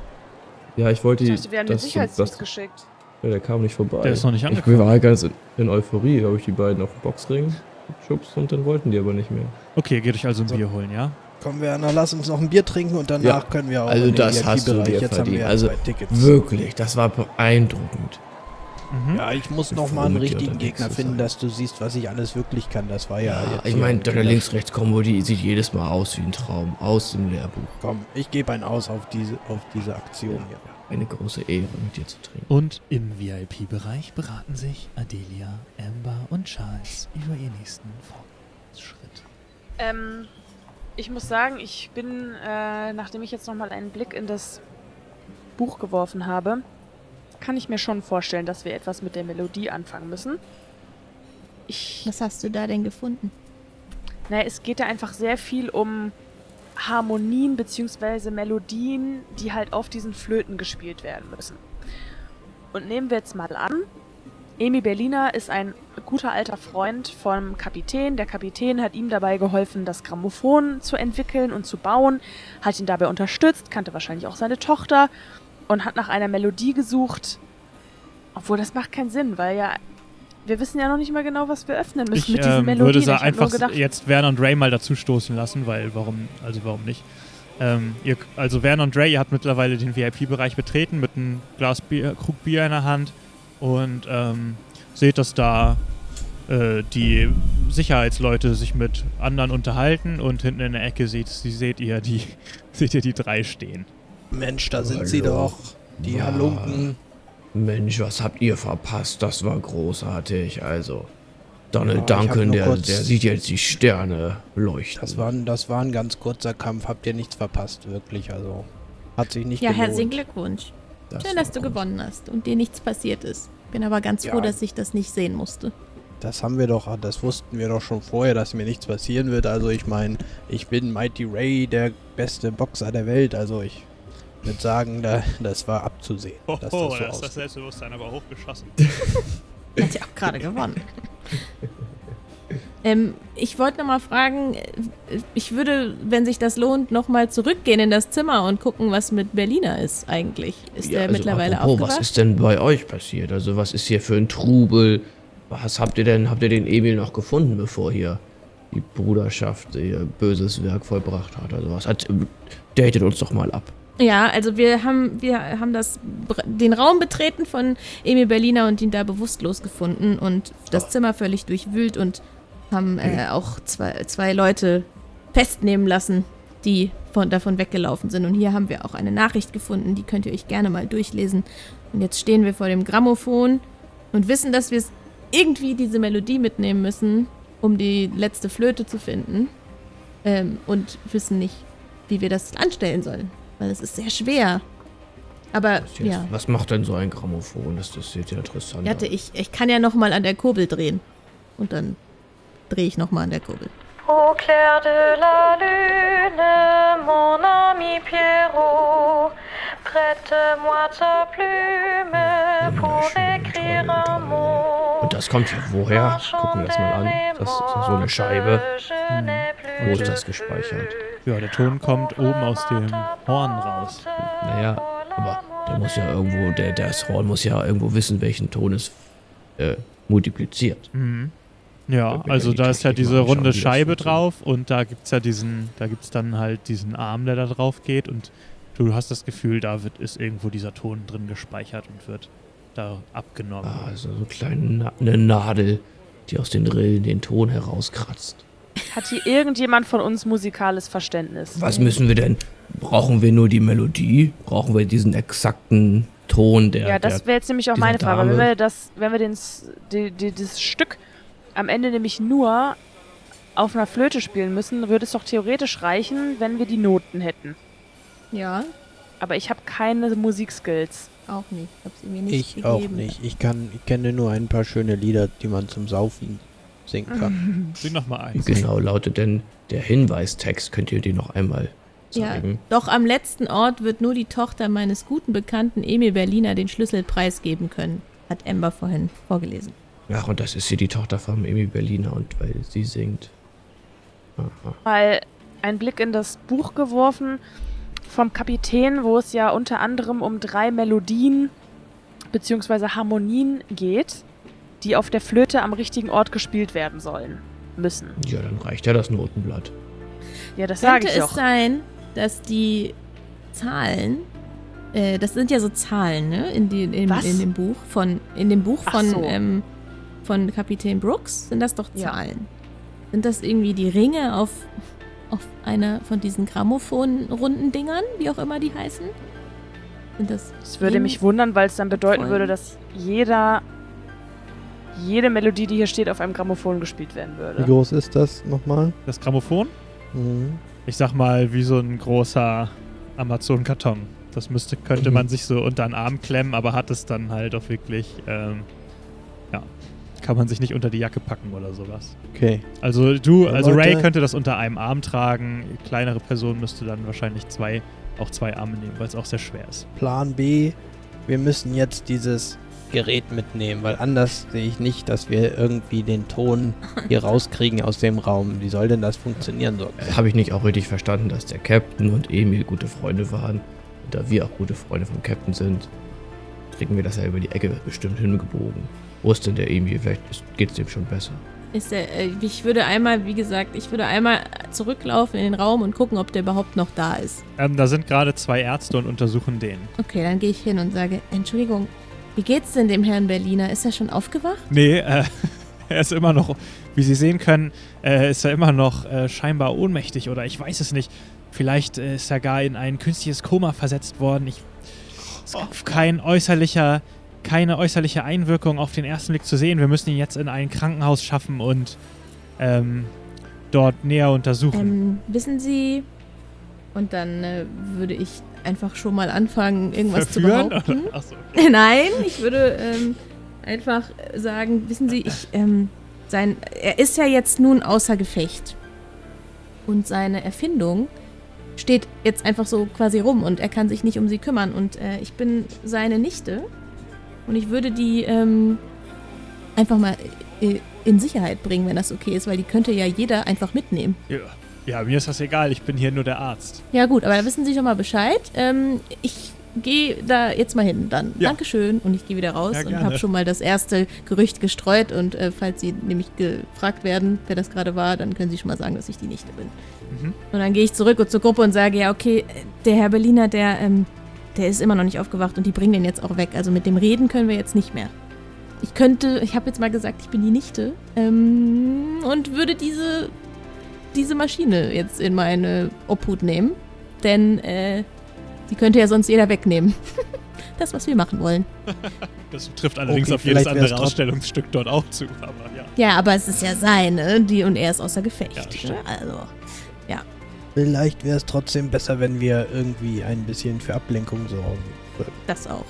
Ja, ich wollte Ich die. dachte, wir werden mit das, Sicherheitsdienst das, geschickt. Ja, der kam nicht vorbei. Der ist noch nicht Ich angekommen. war halt ganz in, in Euphorie, habe ich die beiden auf den Boxring geschubst und dann wollten die aber nicht mehr. Okay, geht euch also ein So. Bier holen, ja? Komm, Werner, lass uns noch ein Bier trinken und danach Ja, können wir auch also in den das hast du dir Jetzt verdient. wir Also. Wirklich, das war beeindruckend. Mhm. Ja, ich muss bin noch froh, mal einen richtigen Gegner finden, sein. dass du siehst, was ich alles wirklich kann. Das war ja, Ja, jetzt ich meine, deine Links-Rechts-Kombo, die sieht jedes Mal aus wie ein Traum. Aus dem Lehrbuch. Komm, ich gebe ein Aus auf diese, auf diese Aktion hier. Eine große Ehre, mit dir zu trinken. Und im VIP-Bereich beraten sich Adelia, Amber und Charles über ihren nächsten Fortschritt. Ähm, ich muss sagen, ich bin, äh, nachdem ich jetzt nochmal einen Blick in das Buch geworfen habe, kann ich mir schon vorstellen, dass wir etwas mit der Melodie anfangen müssen. Ich, Was hast du da denn gefunden? naja, es geht da einfach sehr viel um Harmonien bzw. Melodien, die halt auf diesen Flöten gespielt werden müssen. Und nehmen wir jetzt mal an, Emi Berliner ist ein guter alter Freund vom Kapitän. Der Kapitän hat ihm dabei geholfen, das Grammophon zu entwickeln und zu bauen, hat ihn dabei unterstützt, kannte wahrscheinlich auch seine Tochter und hat nach einer Melodie gesucht. Obwohl, das macht keinen Sinn, weil ja, wir wissen ja noch nicht mal genau, was wir öffnen müssen Ich mit diesen ähm, Melodien. würde Ich nur einfach gedacht, jetzt Werner und Ray mal dazu stoßen lassen, weil warum, also warum nicht? Ähm, ihr, also Werner und Ray, ihr habt mittlerweile den VIP-Bereich betreten mit einem Glas Bier, Krug Bier in der Hand und ähm, seht, dass da äh, die Sicherheitsleute sich mit anderen unterhalten und hinten in der Ecke seht, sie seht ihr die seht ihr die drei stehen. Mensch, da sind Hallo. sie doch. Die Ja. Halunken. Mensch, was habt ihr verpasst? Das war großartig. Also, Donald Ja, Duncan, der, kurz- der sieht jetzt die Sterne leuchten. Das war, ein, das war ein ganz kurzer Kampf. Habt ihr nichts verpasst, wirklich. Also, hat sich nicht Ja, gelohnt. herzlichen Glückwunsch. Das Schön, dass du gut. gewonnen hast und dir nichts passiert ist. Bin aber ganz froh, Ja. dass ich das nicht sehen musste. Das haben wir doch, das wussten wir doch schon vorher, dass mir nichts passieren wird. Also ich meine, ich bin Mighty Ray, der beste Boxer der Welt. Also ich würde sagen, da, das war abzusehen, Oh, dass das so aussieht. Selbstbewusstsein aber hochgeschossen. Hat ja auch gerade gewonnen. ähm, ich wollte noch mal fragen, ich würde, wenn sich das lohnt, noch mal zurückgehen in das Zimmer und gucken, was mit Berliner ist eigentlich. Ist Ja, der also mittlerweile apropos, aufgewacht? Was ist denn bei euch passiert? Also, was ist hier für ein Trubel? Was habt ihr denn, habt ihr den Emil noch gefunden, bevor hier die Bruderschaft ihr böses Werk vollbracht hat? Also, was hat, datet uns doch mal ab. Ja, also wir haben, wir haben das, den Raum betreten von Emil Berliner und ihn da bewusstlos gefunden und das Zimmer völlig durchwühlt und haben äh, auch zwei, zwei Leute festnehmen lassen, die von, davon weggelaufen sind. Und hier haben wir auch eine Nachricht gefunden, die könnt ihr euch gerne mal durchlesen. Und jetzt stehen wir vor dem Grammophon und wissen, dass wir es irgendwie diese Melodie mitnehmen müssen, um die letzte Flöte zu finden. Ähm, und wissen nicht, wie wir das anstellen sollen. Weil es ist sehr schwer. Aber Jetzt, ja, Was macht denn so ein Grammophon? Das, das sieht ja interessant aus. ich, ich kann ja noch mal an der Kurbel drehen. Und dann drehe ich noch mal an der Kurbel. Au clair de la lune, mon ami Pierrot, prête-moi ta plume pour écrire un mot. Und das kommt ja woher? Gucken wir das mal an. Das ist so eine Scheibe. Wo ist das gespeichert? Ja, der Ton kommt oben aus dem Horn raus. Naja, aber der muss ja irgendwo, der, das Horn muss ja irgendwo wissen, welchen Ton es äh, multipliziert. Mhm. Ja, also da ist ja diese runde Scheibe drauf und da gibt's ja diesen, da gibt's dann halt diesen Arm, der da drauf geht und du hast das Gefühl, da wird, ist irgendwo dieser Ton drin gespeichert und wird da abgenommen. Ah, also so eine kleine Na eine Nadel, die aus den Rillen den Ton herauskratzt. Hat hier irgendjemand von uns musikales Verständnis? Was müssen wir denn? Brauchen wir nur die Melodie? Brauchen wir diesen exakten Ton, der. ja, das wäre jetzt nämlich auch meine Frage. Wenn wir das, wenn wir den, die, die, das Stück am Ende nämlich nur auf einer Flöte spielen müssen, würde es doch theoretisch reichen, wenn wir die Noten hätten. Ja, Aber ich habe keine Musikskills. auch nicht. Sie mir nicht Ich gegeben. auch nicht. Ich kann, ich kenne nur ein paar schöne Lieder, die man zum Saufen singen kann. Sing noch mal eins. genau lautet denn der Hinweistext. Könnt ihr den noch einmal Ja, zeigen? doch am letzten Ort wird nur die Tochter meines guten Bekannten Emil Berliner den Schlüsselpreis geben können, hat Amber vorhin vorgelesen. Ach, und das ist hier die Tochter von Amy Berliner und weil sie singt. Aha. Mal einen Blick in das Buch geworfen vom Kapitän, wo es ja unter anderem um drei Melodien bzw. Harmonien geht, die auf der Flöte am richtigen Ort gespielt werden sollen. Müssen. Ja, dann reicht ja das Notenblatt. Ja, das sage Könnte ich es doch. sein, dass die Zahlen, äh, das sind ja so Zahlen, ne, in, die, in, Was? in dem Buch von, in dem Buch von, so. ähm, von Kapitän Brooks, sind das doch Ja. Zahlen. Sind das irgendwie die Ringe auf, auf einer von diesen Grammophon-Runden-Dingern, wie auch immer die heißen? Sind das Es würde mich wundern, weil es dann bedeuten Folgen. würde, dass jeder jede Melodie, die hier steht, auf einem Grammophon gespielt werden Wie würde. groß ist das nochmal? Das Grammophon? Mhm. Ich sag mal, wie so ein großer Amazon-Karton. Das müsste, könnte Mhm. man sich so unter den Arm klemmen, aber hat es dann halt auch wirklich, ähm, ja, kann man sich nicht unter die Jacke packen oder sowas. Okay. Also du, also Ray Leute. könnte das unter einem Arm tragen. Kleinere Person müsste dann wahrscheinlich zwei, auch zwei Arme nehmen, weil es auch sehr schwer ist. Plan B, wir müssen jetzt dieses Gerät mitnehmen, weil anders sehe ich nicht, dass wir irgendwie den Ton hier rauskriegen aus dem Raum. Wie soll denn das funktionieren so? Äh, Habe ich nicht auch richtig verstanden, dass der Captain und Emil gute Freunde waren? Und da wir auch gute Freunde vom Captain sind, kriegen wir das ja über die Ecke bestimmt hingebogen. Wo ist denn der Emil? Vielleicht geht es dem schon besser. Ist der, äh, ich würde einmal, wie gesagt, ich würde einmal zurücklaufen in den Raum und gucken, ob der überhaupt noch da ist. Ähm, da sind gerade zwei Ärzte und untersuchen den. Okay, dann gehe ich hin und sage, Entschuldigung, wie geht's denn dem Herrn Berliner? Ist er schon aufgewacht? Nee, äh, er ist immer noch, wie Sie sehen können, äh, ist er immer noch äh, scheinbar ohnmächtig oder ich weiß es nicht. Vielleicht äh, ist er gar in ein künstliches Koma versetzt worden. Ich, es ist kein äußerlicher, keine äußerliche Einwirkung auf den ersten Blick zu sehen. Wir müssen ihn jetzt in ein Krankenhaus schaffen und ähm, dort näher untersuchen. Ähm, wissen Sie, und dann äh, würde ich einfach schon mal anfangen, irgendwas Verführen? zu behaupten. Oder? Achso. Nein, ich würde ähm, einfach sagen, wissen Sie, ich, ähm, sein, er ist ja jetzt nun außer Gefecht. Und seine Erfindung steht jetzt einfach so quasi rum und er kann sich nicht um sie kümmern. Und äh, ich bin seine Nichte und ich würde die ähm, einfach mal äh, in Sicherheit bringen, wenn das okay ist, weil die könnte ja jeder einfach mitnehmen. Ja. Ja, mir ist das egal. Ich bin hier nur der Arzt. Ja gut, aber da wissen Sie schon mal Bescheid. Ähm, ich geh da jetzt mal hin dann. Ja. Dankeschön. Und ich gehe wieder raus Ja, und habe schon mal das erste Gerücht gestreut. Und äh, falls Sie nämlich gefragt werden, wer das gerade war, dann können Sie schon mal sagen, dass ich die Nichte bin. Mhm. Und dann gehe ich zurück und zur Gruppe und sage, ja, okay, der Herr Berliner, der, ähm, der ist immer noch nicht aufgewacht und die bringen den jetzt auch weg. Also mit dem Reden können wir jetzt nicht mehr. Ich könnte, ich habe jetzt mal gesagt, ich bin die Nichte ähm, und würde diese, diese Maschine jetzt in meine Obhut nehmen. Denn äh, die könnte ja sonst jeder wegnehmen. das, was wir machen wollen. Das trifft allerdings Okay, auf jedes andere Ausstellungsstück dort auch zu, aber ja. Ja, aber es ist ja seine, die und er ist außer Gefecht. Ja, ne? Also, Vielleicht wäre es trotzdem besser, wenn wir irgendwie ein bisschen für Ablenkung sorgen. das auch.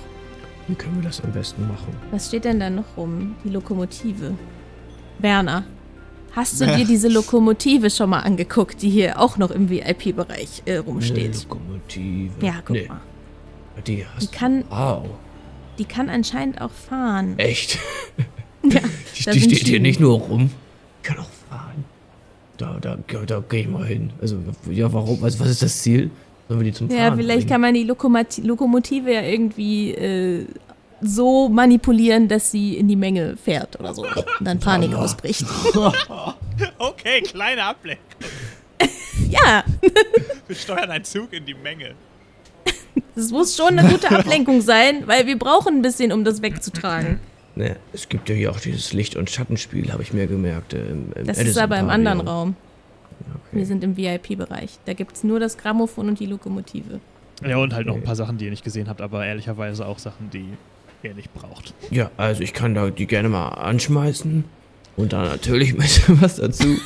Wie können wir das am besten machen? Was steht denn da noch rum? Die Lokomotive. Werner, hast du dir diese Lokomotive schon mal angeguckt, die hier auch noch im VIP-Bereich äh, Eine rumsteht? Lokomotive. Ja, guck nee, mal. Die hast Die kann, Wow. die kann anscheinend auch fahren. Echt? Ja, Die, die steht hier nicht nur rum. Die kann auch fahren. Da, da, da gehe ich mal hin. Also, ja, warum? Also, was ist das Ziel? Sollen wir die zum Ja, Fahren vielleicht bringen? kann man die Lokomotive ja irgendwie äh, so manipulieren, dass sie in die Menge fährt oder so. Und dann Panik ausbricht. Okay, kleine Ablenkung. Ja, Wir steuern einen Zug in die Menge. das muss schon eine gute Ablenkung sein, weil wir brauchen ein bisschen, um das wegzutragen. Ne, es gibt ja hier auch dieses Licht- und Schattenspiel, habe ich mir gemerkt. äh, Im, im Das ist Edison aber im anderen Raum. Wir Okay. sind im VIP-Bereich. Da gibt es nur das Grammophon und die Lokomotive. Ja, und halt noch ein Okay. paar Sachen, die ihr nicht gesehen habt, aber ehrlicherweise auch Sachen, die ihr nicht braucht. Ja, also ich kann da die gerne mal anschmeißen. Und dann natürlich ein bisschen was dazu.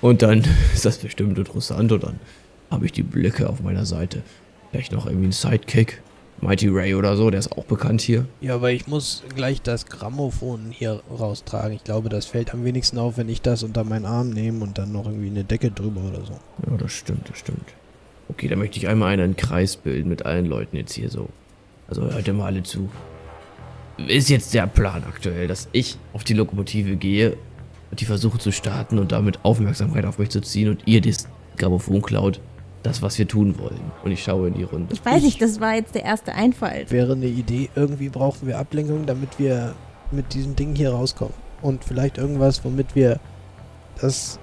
Und dann ist das bestimmt interessant. Und dann habe ich die Blicke auf meiner Seite. Vielleicht noch irgendwie ein Sidekick. Mighty Ray oder so, der ist auch bekannt hier. Ja, aber ich muss gleich das Grammophon hier raustragen. Ich glaube, das fällt am wenigsten auf, wenn ich das unter meinen Arm nehme und dann noch irgendwie eine Decke drüber oder so. Ja, das stimmt, das stimmt. Okay, dann möchte ich einmal einen Kreis bilden mit allen Leuten jetzt hier so. Also hört ihr mal alle zu. Ist jetzt der Plan aktuell, dass ich auf die Lokomotive gehe und die versuche zu starten und damit Aufmerksamkeit auf mich zu ziehen und ihr das Grammophon klaut. Das, was wir tun wollen. Und ich schaue in die Runde. Ich weiß nicht, das war jetzt der erste Einfall. Wäre eine Idee, irgendwie brauchen wir Ablenkung, damit wir mit diesem Ding hier rauskommen. Und vielleicht irgendwas, womit wir das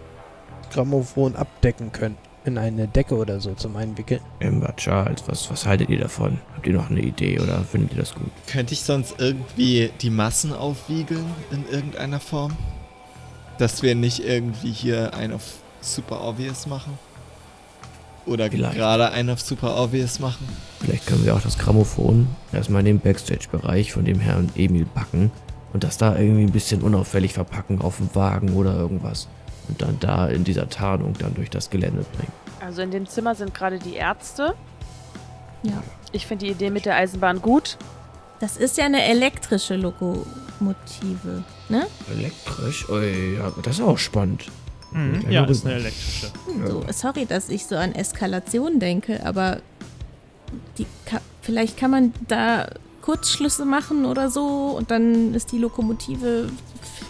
Grammophon abdecken können. In eine Decke oder so zum Einwickeln. Ember, Charles, was, was haltet ihr davon? Habt ihr noch eine Idee oder findet ihr das gut? Könnte ich sonst irgendwie die Massen aufwiegeln in irgendeiner Form? Dass wir nicht irgendwie hier einen auf super obvious machen? Oder Vielleicht. gerade einen auf super obvious machen? Vielleicht können wir auch das Grammophon erstmal in den Backstage-Bereich von dem Herrn Emil packen und das da irgendwie ein bisschen unauffällig verpacken auf dem Wagen oder irgendwas. Und dann da in dieser Tarnung dann durch das Gelände bringen. Also in dem Zimmer sind gerade die Ärzte. Ja. Ich finde die Idee mit der Eisenbahn gut. Das ist ja eine elektrische Lokomotive, ne? Elektrisch? Ui, ja, das ist auch spannend. Mhm. Ja, ist eine elektrische. So, sorry, dass ich so an Eskalation denke, aber die ka vielleicht kann man da Kurzschlüsse machen oder so und dann ist die Lokomotive,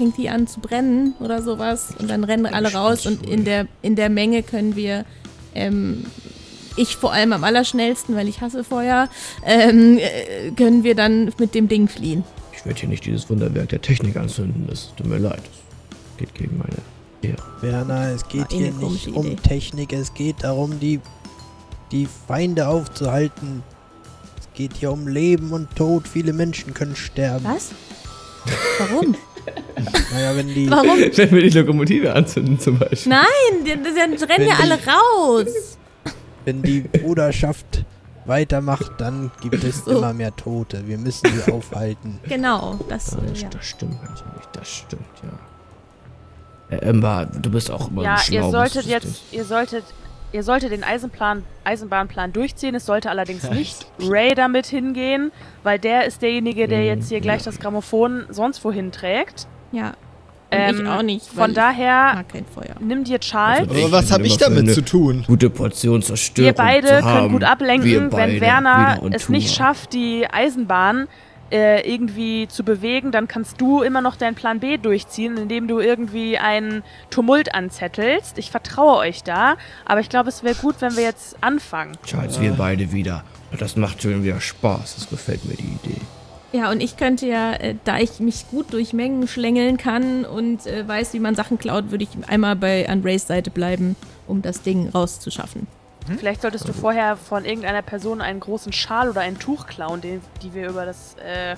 fängt die an zu brennen oder sowas und dann rennen alle raus und in der, in der Menge können wir, ähm, ich vor allem am allerschnellsten, weil ich hasse Feuer, ähm, äh, können wir dann mit dem Ding fliehen. Ich werde hier nicht dieses Wunderwerk der Technik anzünden. Das tut mir leid. Das geht gegen meine Ehre. Werner, es geht eh hier nicht um Idee. Technik, es geht darum, die, die Feinde aufzuhalten. Es geht hier um Leben und Tod. Viele Menschen können sterben. Was? Warum? Naja, wenn die. Warum? Wenn wir die Lokomotive anzünden zum Beispiel. Nein, die- die- dann rennen ja Wenn alle die- raus. Wenn die Bruderschaft weitermacht, dann gibt es So. immer mehr Tote. Wir müssen sie aufhalten. Genau, das, das, ja. das stimmt natürlich. Das stimmt, ja. Äh, Ember, du bist auch immer ja, schlau. ihr solltet jetzt, das. ihr solltet, ihr solltet den Eisenplan, Eisenbahnplan durchziehen. Es sollte allerdings nicht Ray damit hingehen, weil der ist derjenige, der Mhm, jetzt hier gleich ja. das Grammophon sonst wohin trägt. Ja. Und ich Ähm, auch nicht. Von daher nimm dir Charles. Also, Aber was habe ich damit zu tun? Gute Portion Zerstörung Wir beide zu können haben. gut ablenken, Wir wenn beide, Werner es nicht schafft, die Eisenbahn äh, irgendwie zu bewegen, dann kannst du immer noch deinen Plan B durchziehen, indem du irgendwie einen Tumult anzettelst. Ich vertraue euch da, aber ich glaube, es wäre gut, wenn wir jetzt anfangen. Charles, wir beide wieder. Das macht schon wieder Spaß. Das gefällt mir die Idee. Ja, und ich könnte ja, äh, da ich mich gut durch Mengen schlängeln kann und äh, weiß, wie man Sachen klaut, würde ich einmal bei Andres Seite bleiben, um das Ding rauszuschaffen. Vielleicht solltest du vorher von irgendeiner Person einen großen Schal oder ein Tuch klauen, den, die wir über das äh,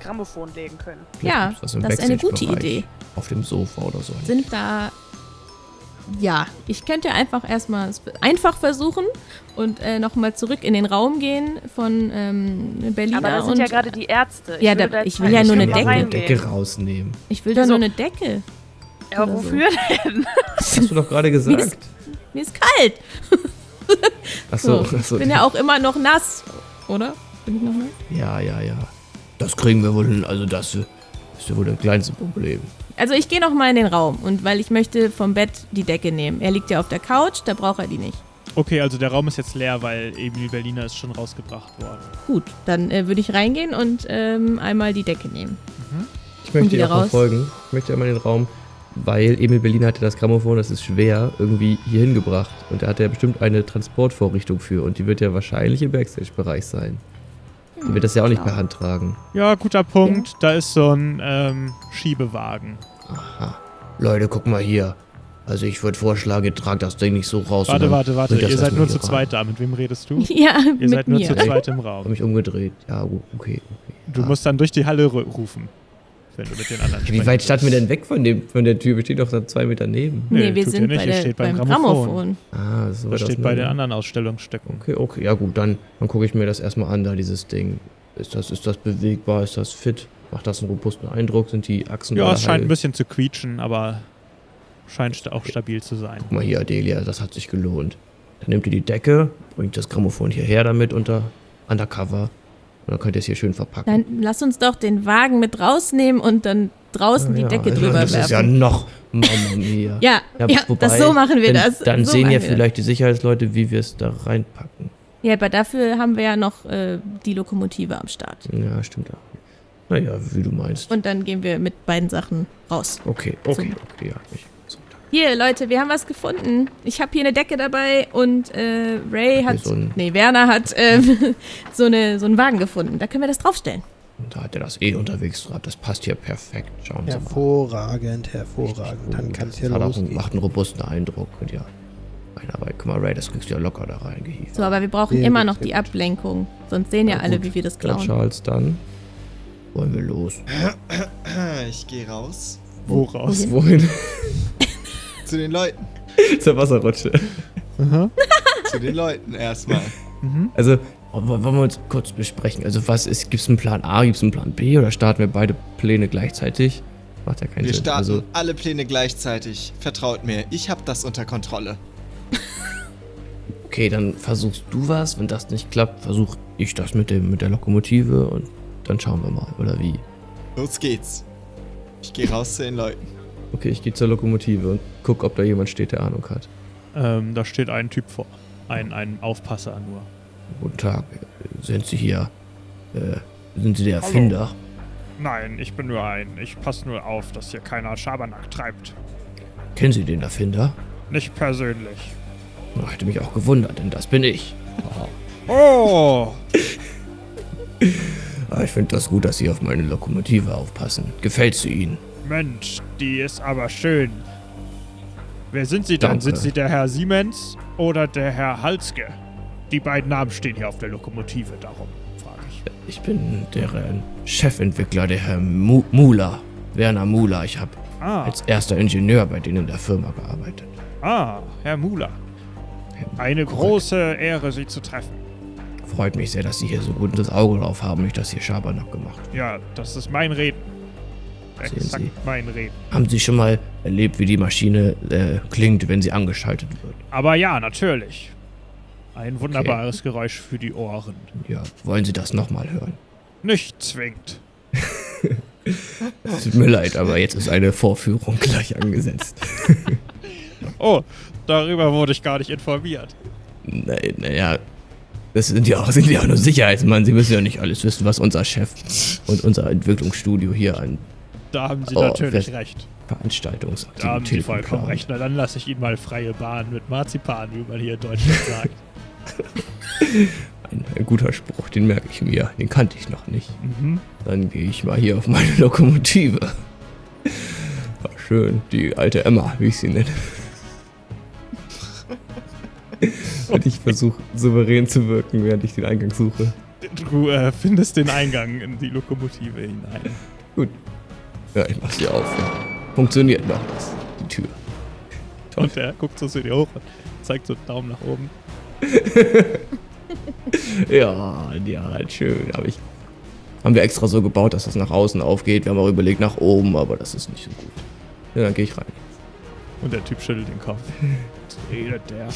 Grammophon legen können. Ja, was im das ist eine gute. Idee. Auf dem Sofa oder so. Sind da. Ja, ich könnte einfach erstmal es einfach versuchen und äh, nochmal zurück in den Raum gehen von ähm, Berliner. Aber da sind und ja gerade die Ärzte. Ja, würde da- ich will ja nur eine Decke. Eine. Decke rausnehmen. ich will doch So. nur eine Decke. Ja, so. wofür denn? Hast du doch gerade Mir ist, gesagt. mir ist kalt. Achso, So. achso. Ich bin ja auch immer noch nass, oder? Bin ich noch nass? Ja, ja, ja. Das kriegen wir wohl hin. Also das ist ja wohl das kleinste Problem. Also ich gehe noch mal in den Raum und weil ich möchte vom Bett die Decke nehmen. Er liegt ja auf der Couch, da braucht er die nicht. Okay, also der Raum ist jetzt leer, weil Emil Berliner ist schon rausgebracht worden. Gut, dann äh, würde ich reingehen und ähm, einmal die Decke nehmen. Ich möchte dir auch raus. verfolgen. Ich möchte einmal in den Raum, weil Emil Berlin hatte das Grammophon, das ist schwer, irgendwie hier hingebracht. Und da hat er bestimmt eine Transportvorrichtung für. Und die wird ja wahrscheinlich im Backstage-Bereich sein. Die wird das ja auch nicht per Hand tragen. Ja, guter Punkt. Da ist so ein ähm, Schiebewagen. Aha. Leute, guck mal hier. Also ich würde vorschlagen, ihr tragt das Ding nicht so raus. Warte, warte, warte. Ihr seid nur zu zweit da. Mit wem redest du? Ja, Ihr mit seid nur mir. zu zweit im Ich Raum. habe mich umgedreht. Ja, okay, okay. Du Ah. musst dann durch die Halle ru- rufen, wenn du mit den anderen Wie weit standen wir denn weg von, dem, von der Tür? Wir stehen doch da zwei Meter neben. Nee, Nee, wir sind nicht, bei der, steht beim beim Grammophon. Grammophon. Ah, so Das weit steht bei den anderen Ausstellungsstücken. Okay, okay, ja gut, dann, dann gucke ich mir das erstmal an, da dieses Ding. Ist das, ist das bewegbar? Ist das fit? Macht das einen robusten Eindruck? Sind die Achsen Ja, es scheint heil? ein bisschen zu quietschen, aber scheint auch stabil zu sein. Guck mal hier, Adelia, das hat sich gelohnt. Dann nehmt ihr die Decke, bringt das Grammophon hierher damit unter undercover und dann könnt ihr es hier schön verpacken. Dann lass uns doch den Wagen mit rausnehmen und dann draußen die Ja, Decke ja, drüber Das werfen. ist ja noch Mamma mia. ja, ja, wobei, das so machen wir dann, das. Dann so sehen ja vielleicht die Sicherheitsleute, wie wir es da reinpacken. das. Ja, aber dafür haben wir ja noch äh, die Lokomotive am Start. Ja, stimmt auch. Naja, wie du meinst. Und dann gehen wir mit beiden Sachen raus. Okay, okay, okay, ja. Ich. Hier, Leute, wir haben was gefunden. Ich habe hier eine Decke dabei und äh, Ray hat, so ein- nee, Werner hat ähm, so, eine, so einen Wagen gefunden. Da können wir das draufstellen. Und da hat er das eh unterwegs gehabt. Das passt hier perfekt. Schauen Sie mal. Hervorragend, hervorragend. Dann kann es auch, losgehen. macht einen robusten Eindruck. Und ja, Einarbeit. Guck mal, Ray, das kriegst du ja locker da reingehievt. So, aber wir brauchen Sehr immer noch die. Ablenkung. Sonst sehen ja, alle, gut. wie wir das klauen. Charles, dann wollen wir los. Ich gehe raus. Woraus? Wohin? Zu den Leuten. Zur Wasserrutsche. Zu den Leuten erstmal. Also, wollen wir uns kurz besprechen? Also, was ist, gibt es einen Plan A, gibt es einen Plan B oder starten wir beide Pläne gleichzeitig? Macht ja keinen Wir Sinn. starten Also, alle Pläne gleichzeitig. Vertraut mir, ich habe das unter Kontrolle. okay, dann versuchst du was. Wenn das nicht klappt, versuch ich das mit, dem, mit der Lokomotive und dann schauen wir mal, oder wie? Los geht's. Ich gehe raus zu den Leuten. Okay, ich gehe zur Lokomotive und guck, ob da jemand steht, der Ahnung hat. Ähm, da steht ein Typ vor. Ein, ein Aufpasser nur. Guten Tag, sind Sie hier? Äh, sind Sie der Erfinder? Nein, ich bin nur ein. Ich passe nur auf, dass hier keiner Schabernack treibt. Kennen Sie den Erfinder? Nicht persönlich. Na, Hätte mich auch gewundert, denn das bin ich. Oh! Aber ich finde das gut, dass Sie auf meine Lokomotive aufpassen. Gefällt sie Ihnen? Mensch, die ist aber schön. Wer sind Sie dann? Danke. Sind Sie der Herr Siemens oder der Herr Halske? Die beiden Namen stehen hier auf der Lokomotive, darum frage ich. Ich bin deren Chefentwickler, der Herr Mu Mula. Werner Mula. Ich habe Ah, als erster Ingenieur bei denen in der Firma gearbeitet. ah, Herr Mula. Eine große Ehre, Sie zu treffen. Freut mich sehr, dass Sie hier so gut das Auge drauf haben, nicht dass hier Schabernack gemacht. Ja, das ist mein Reden. Exakt mein Reden. Haben Sie schon mal erlebt, wie die Maschine äh, klingt, wenn sie angeschaltet wird? Aber ja, natürlich. Ein wunderbares Geräusch für die Ohren. Ja, wollen Sie das nochmal hören? Nicht zwingend. Es tut mir leid, aber jetzt ist eine Vorführung gleich angesetzt. Oh, darüber wurde ich gar nicht informiert. Naja, Das sind ja auch, sind ja auch nur Sicherheitsmann. Sie müssen ja nicht alles wissen, was unser Chef und unser Entwicklungsstudio hier an Da haben Sie Oh, natürlich recht. Veranstaltungsaktivitäten Da haben Sie vollkommen recht. Na, dann lasse ich Ihnen mal freie Bahn mit Marzipan, wie man hier in Deutschland sagt. Ein, ein guter Spruch, den merke ich mir. Den kannte ich noch nicht. Mhm. Dann gehe ich mal hier auf meine Lokomotive. War schön, die alte Emma, wie ich sie nenne. Und ich versuche souverän zu wirken, während ich den Eingang suche. Du äh, findest den Eingang in die Lokomotive hinein. Gut. Ja, ich mach sie auf. Funktioniert noch das, die Tür. Und er guckt so zu dir hoch und zeigt so einen Daumen nach oben. Ja, ja, halt schön. Aber ich. Haben wir extra so gebaut, dass das nach außen aufgeht. Wir haben auch überlegt nach oben, aber das ist nicht so gut. Ja, dann gehe ich rein. Und der Typ schüttelt den Kopf. Was redet der?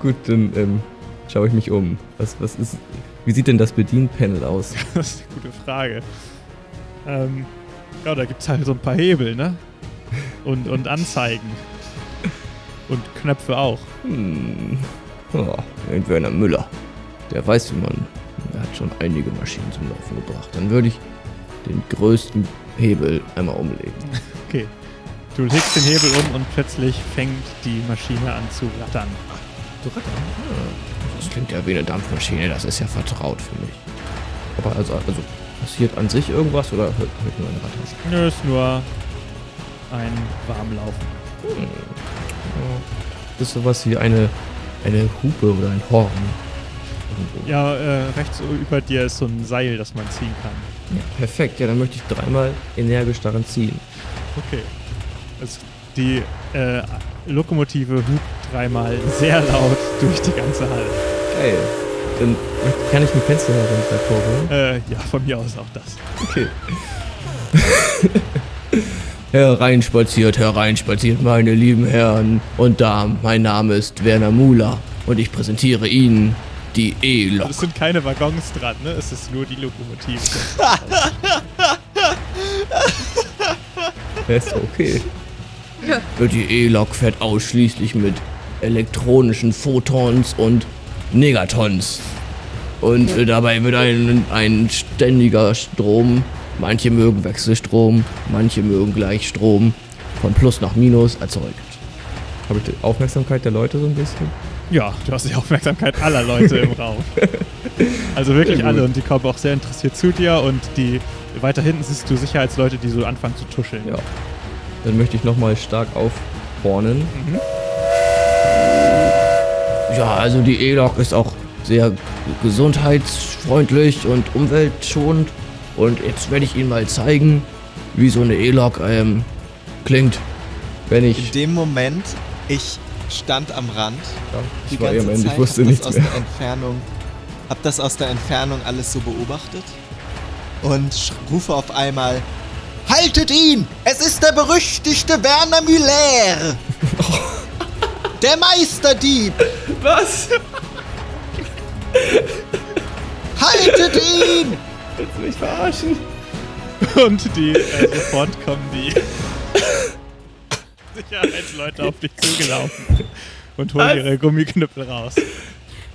Gut, dann ähm, schaue ich mich um. Was, was ist. Wie sieht denn das Bedienpanel aus? Das ist eine gute Frage. Ähm, ja, da gibt's halt so ein paar Hebel, ne? Und, und Anzeigen. Und Knöpfe auch. Hm. Oh, ein Werner Müller. Der weiß, wie man. Er hat schon einige Maschinen zum Laufen gebracht. Dann würde ich den größten Hebel einmal umlegen. Okay. Du legst den Hebel um und plötzlich fängt die Maschine an zu rattern. Das klingt ja wie eine Dampfmaschine, das ist ja vertraut für mich. Aber also, also passiert an sich irgendwas oder hört, hört nur ein Rattern? Nö, ist nur ein Warmlaufen. Hm. Das ist sowas wie eine, eine Hupe oder ein Horn. Irgendwo. Ja, äh, rechts über dir ist so ein Seil, das man ziehen kann. Ja, perfekt, ja, dann möchte ich dreimal energisch daran ziehen. Okay. Also die äh, Lokomotive hupt dreimal sehr laut durch die ganze Halle. Geil. Dann kann ich ein Fenster herunterkurbeln. Äh, ja, von mir aus auch das. Okay. Hereinspaziert, hereinspaziert, meine lieben Herren und Damen. Mein Name ist Werner Muller und ich präsentiere Ihnen die E-Lok. Es sind keine Waggons dran, ne? Es ist nur die Lokomotive. Ist okay. Die E-Lok fährt ausschließlich mit elektronischen Photons und Negatons. Und äh, dabei wird ein, ein ständiger Strom, manche mögen Wechselstrom, manche mögen Gleichstrom, von Plus nach Minus erzeugt. Habe ich die Aufmerksamkeit der Leute so ein bisschen? ja, du hast die Aufmerksamkeit aller Leute im Raum. Also wirklich alle und die kommen auch sehr interessiert zu dir und die weiter hinten siehst du Sicherheitsleute, die so anfangen zu tuscheln. Ja. Dann möchte ich nochmal stark aufhornen. Mhm. Ja, also die E-Lok ist auch sehr gesundheitsfreundlich und umweltschonend. Und jetzt werde ich Ihnen mal zeigen, wie so eine E-Lok ähm, klingt, wenn In ich... dem Moment, ich stand am Rand. ich Die war ganze am Ende, Zeit ich wusste nichts das aus mehr. der Entfernung, hab das aus der Entfernung alles so beobachtet und rufe auf einmal: Haltet ihn! Es ist der berüchtigte Werner Müller! Der Meisterdieb! Was? Haltet ihn! Willst du mich verarschen? Und die, äh, sofort kommen die Sicherheitsleute auf dich zugelaufen und holen ihre Gummiknüppel raus.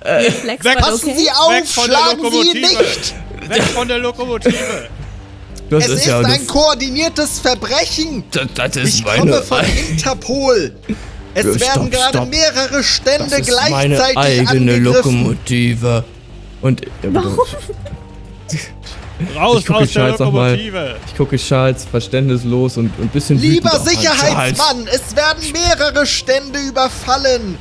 Reflex war Passen okay. Sie auf! Weg von der Schlagen Sie ihn Lokomotive. nicht! Weg von der Lokomotive! Das Es ist, ja ein das, koordiniertes Verbrechen! das, das ist Ich meine komme von Interpol! Es Ja, werden stopp, gerade stopp. mehrere Stände Das ist meine gleichzeitig eigene angegriffen. Lokomotive. Und Warum? Raus Ich aus der Charles noch mal. Lokomotive! ich gucke Charles verständnislos und ein bisschen Lieber. Sicherheitsmann, es werden mehrere Stände überfallen.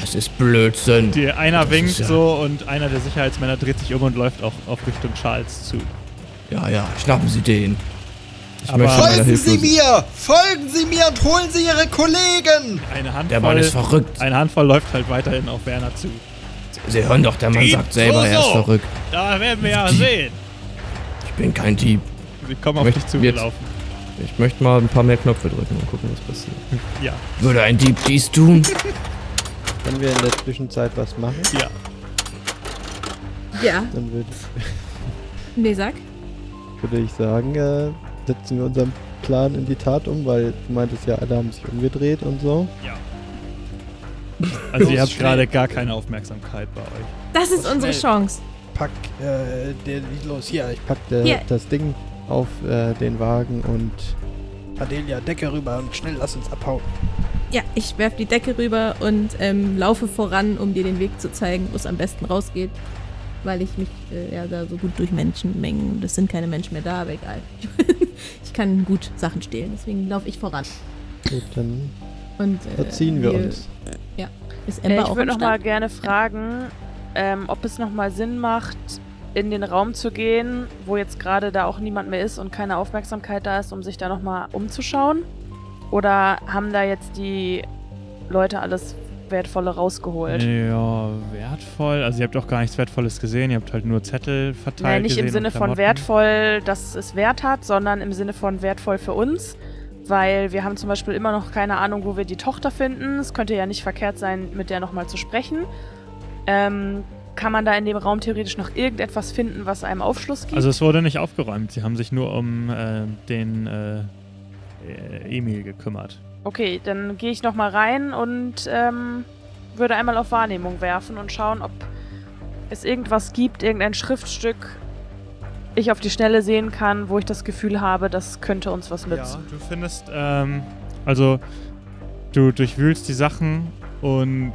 Das ist Blödsinn. Die, einer Das winkt ja- so und einer der Sicherheitsmänner dreht sich um und läuft auch auf Richtung Charles zu. Ja, ja, schnappen Sie den. Ich Aber- Folgen Sie mir! Folgen Sie mir und holen Sie Ihre Kollegen! Eine Handvoll, Der Mann ist verrückt. eine Handvoll läuft halt weiterhin auf Werner zu. Sie hören doch, der Mann Dieb, sagt selber, so, er ist verrückt. Da werden wir ja Die- sehen. Ich bin kein Dieb. Sie kommen auf Möchte dich jetzt- zugelaufen. Ich möchte mal ein paar mehr Knöpfe drücken und gucken, was passiert. Ja, Würde ein Dieb dies tun? Können wir in der Zwischenzeit was machen? ja. Ja. Dann würde Nee, sag. würde ich sagen, äh, setzen wir unseren Plan in die Tat um, weil du meintest ja, alle haben sich umgedreht und so. Ja. Also ihr Los, habt gerade gar keine Aufmerksamkeit bei euch. Das ist unsere Schnell. Chance. Pack äh, der los hier. Ich pack Pack äh, Hier. das Ding auf äh, den Wagen und Adelia Decke rüber und schnell lass uns abhauen. Ja, ich werf die Decke rüber und ähm, laufe voran, um dir den Weg zu zeigen, wo es am besten rausgeht. Weil ich mich äh, ja da so gut durch Menschenmengen, das sind keine Menschen mehr da, aber egal. ich kann gut Sachen stehlen, deswegen laufe ich voran. gut, dann Und äh, verziehen wir uns. Ist Äh, Ember ich auch würde am noch mal Start? gerne fragen, ähm, ob es noch mal Sinn macht, in den Raum zu gehen, wo jetzt gerade da auch niemand mehr ist und keine Aufmerksamkeit da ist, um sich da noch mal umzuschauen? Oder haben da jetzt die Leute alles Wertvolle rausgeholt? Ja, wertvoll. Also ihr habt auch gar nichts Wertvolles gesehen. Ihr habt halt nur Zettel verteilt Nein, nicht im Sinne von wertvoll, dass es Wert hat, sondern im Sinne von wertvoll für uns. Weil wir haben zum Beispiel immer noch keine Ahnung, wo wir die Tochter finden. Es könnte ja nicht verkehrt sein, mit der nochmal zu sprechen. Ähm, kann man da in dem Raum theoretisch noch irgendetwas finden, was einem Aufschluss gibt? Also es wurde nicht aufgeräumt. Sie haben sich nur um äh, den äh, äh, Emil gekümmert. Okay, dann gehe ich nochmal rein und ähm, würde einmal auf Wahrnehmung werfen und schauen, ob es irgendwas gibt, irgendein Schriftstück, ich auf die Schnelle sehen kann, wo ich das Gefühl habe, das könnte uns was nützen. du findest, ähm, also du durchwühlst die Sachen und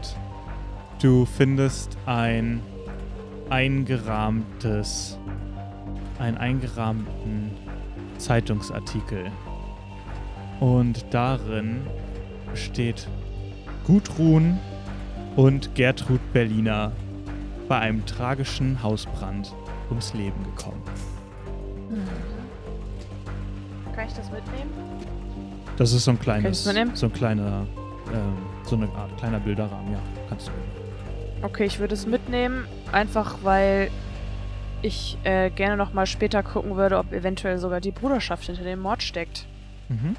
du findest ein eingerahmtes, einen eingerahmten Zeitungsartikel. Und darin steht Gudrun und Gertrud Berliner bei einem tragischen Hausbrand ums Leben gekommen. Kann ich das mitnehmen? Das ist so ein kleines, so ein kleiner, ähm, so eine Art kleiner Bilderrahmen, ja, kannst du. Okay, ich würde es mitnehmen, einfach weil ich äh, gerne nochmal später gucken würde, ob eventuell sogar die Bruderschaft hinter dem Mord steckt. Mhm.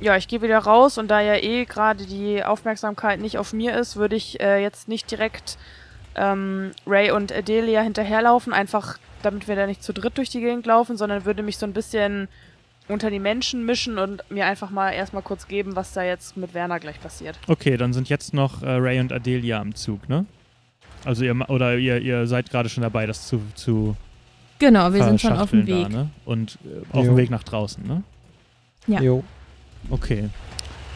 Ja, ich gehe wieder raus und da ja eh gerade die Aufmerksamkeit nicht auf mir ist, würde ich äh, jetzt nicht direkt ähm, Ray und Adelia hinterherlaufen, einfach damit wir da nicht zu dritt durch die Gegend laufen, sondern würde mich so ein bisschen unter die Menschen mischen und mir einfach mal erstmal kurz geben, was da jetzt mit Werner gleich passiert. Okay, dann sind jetzt noch äh, Ray und Adelia am Zug, ne? Also ihr ma- oder ihr, ihr seid gerade schon dabei, das zu, zu Genau, wir sind schon auf dem Weg. Da, ne? Und äh, auf Jo. dem Weg nach draußen, ne? Ja. Jo. Okay.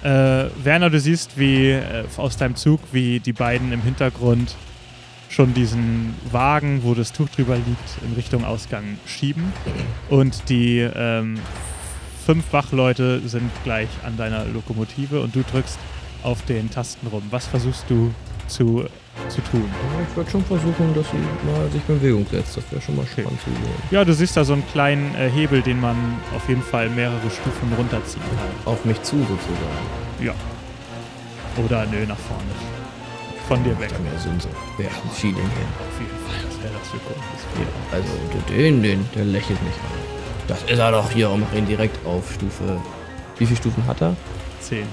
Äh, Werner, du siehst, wie äh, aus deinem Zug, wie die beiden im Hintergrund schon diesen Wagen, wo das Tuch drüber liegt, in Richtung Ausgang schieben. Und die ähm, fünf Wachleute sind gleich an deiner Lokomotive und du drückst auf den Tasten rum. Was versuchst du zu, zu tun? Ja, Ich würde schon versuchen, dass sie mal sich in Bewegung setzt. Das wäre schon mal Okay. spannend zu sehen. Ja, du siehst da so einen kleinen äh, Hebel, den man auf jeden Fall mehrere Stufen runterziehen kann. Auf mich zu sozusagen. Oder nö, nach vorne. Von dir weg. Ja mehr Sinn so. Wer hat Feeling hin? Auf jeden Fall. Das wäre das für Ja, also den, den, der lächelt mich an. Das ist er doch hier und mach ihn direkt auf Stufe. Wie viele Stufen hat er? Zehn.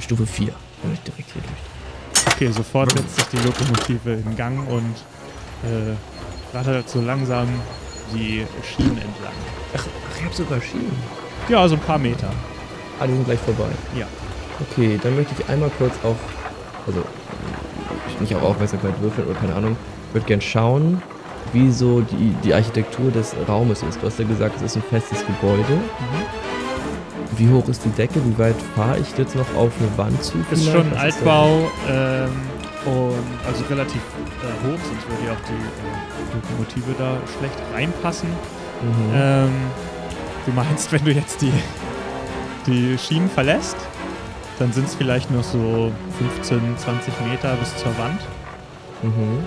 Stufe 4. Kann ich direkt hier durch. Okay, sofort setzt sich die Lokomotive in Gang und äh, rattert so langsam die Schienen entlang. Ach, ich hab sogar Schienen. Ja, so ein paar Meter. Ah, die sind gleich vorbei. Ja. Okay, dann möchte ich einmal kurz auf. Also, nicht auf Aufmerksamkeit würfeln oder keine Ahnung. Ich würde gern schauen, wie so die, die Architektur des Raumes ist. Du hast ja gesagt, es ist ein festes Gebäude. Wie hoch ist die Decke? Wie weit fahre ich jetzt noch auf eine Wand zu? Ist vielleicht? schon ein? Altbau ähm, und also relativ äh, hoch, sonst würde ja auch die äh, Lokomotive da schlecht reinpassen. Mhm. Ähm, du meinst, wenn du jetzt die, die Schienen verlässt, dann sind es vielleicht noch so 15, 20 Meter bis zur Wand Mhm.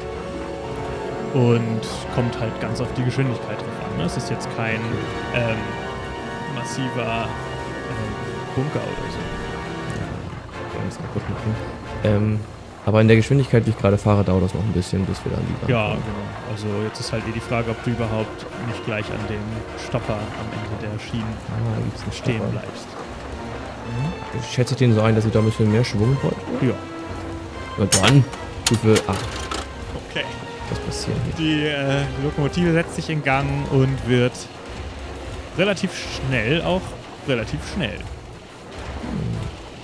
und kommt halt ganz auf die Geschwindigkeit drauf an. Ne? Es ist jetzt kein ähm, massiver Bunker oder so. Alles kaputt machen. Ähm, aber in der Geschwindigkeit, wie ich gerade fahre, dauert das noch ein bisschen, bis wir dann die Wand Ja, kommen. genau. Also jetzt ist halt eh die Frage, ob du überhaupt nicht gleich an dem Stopper am Ende der Schienen Ah, stehen bleibst. Schätze ich den so ein, dass ich da ein bisschen mehr Schwung brauche? Ja. Na dann, Stufe 8. Okay. Was passiert hier? Die äh, Lokomotive setzt sich in Gang und wird relativ schnell auch relativ schnell.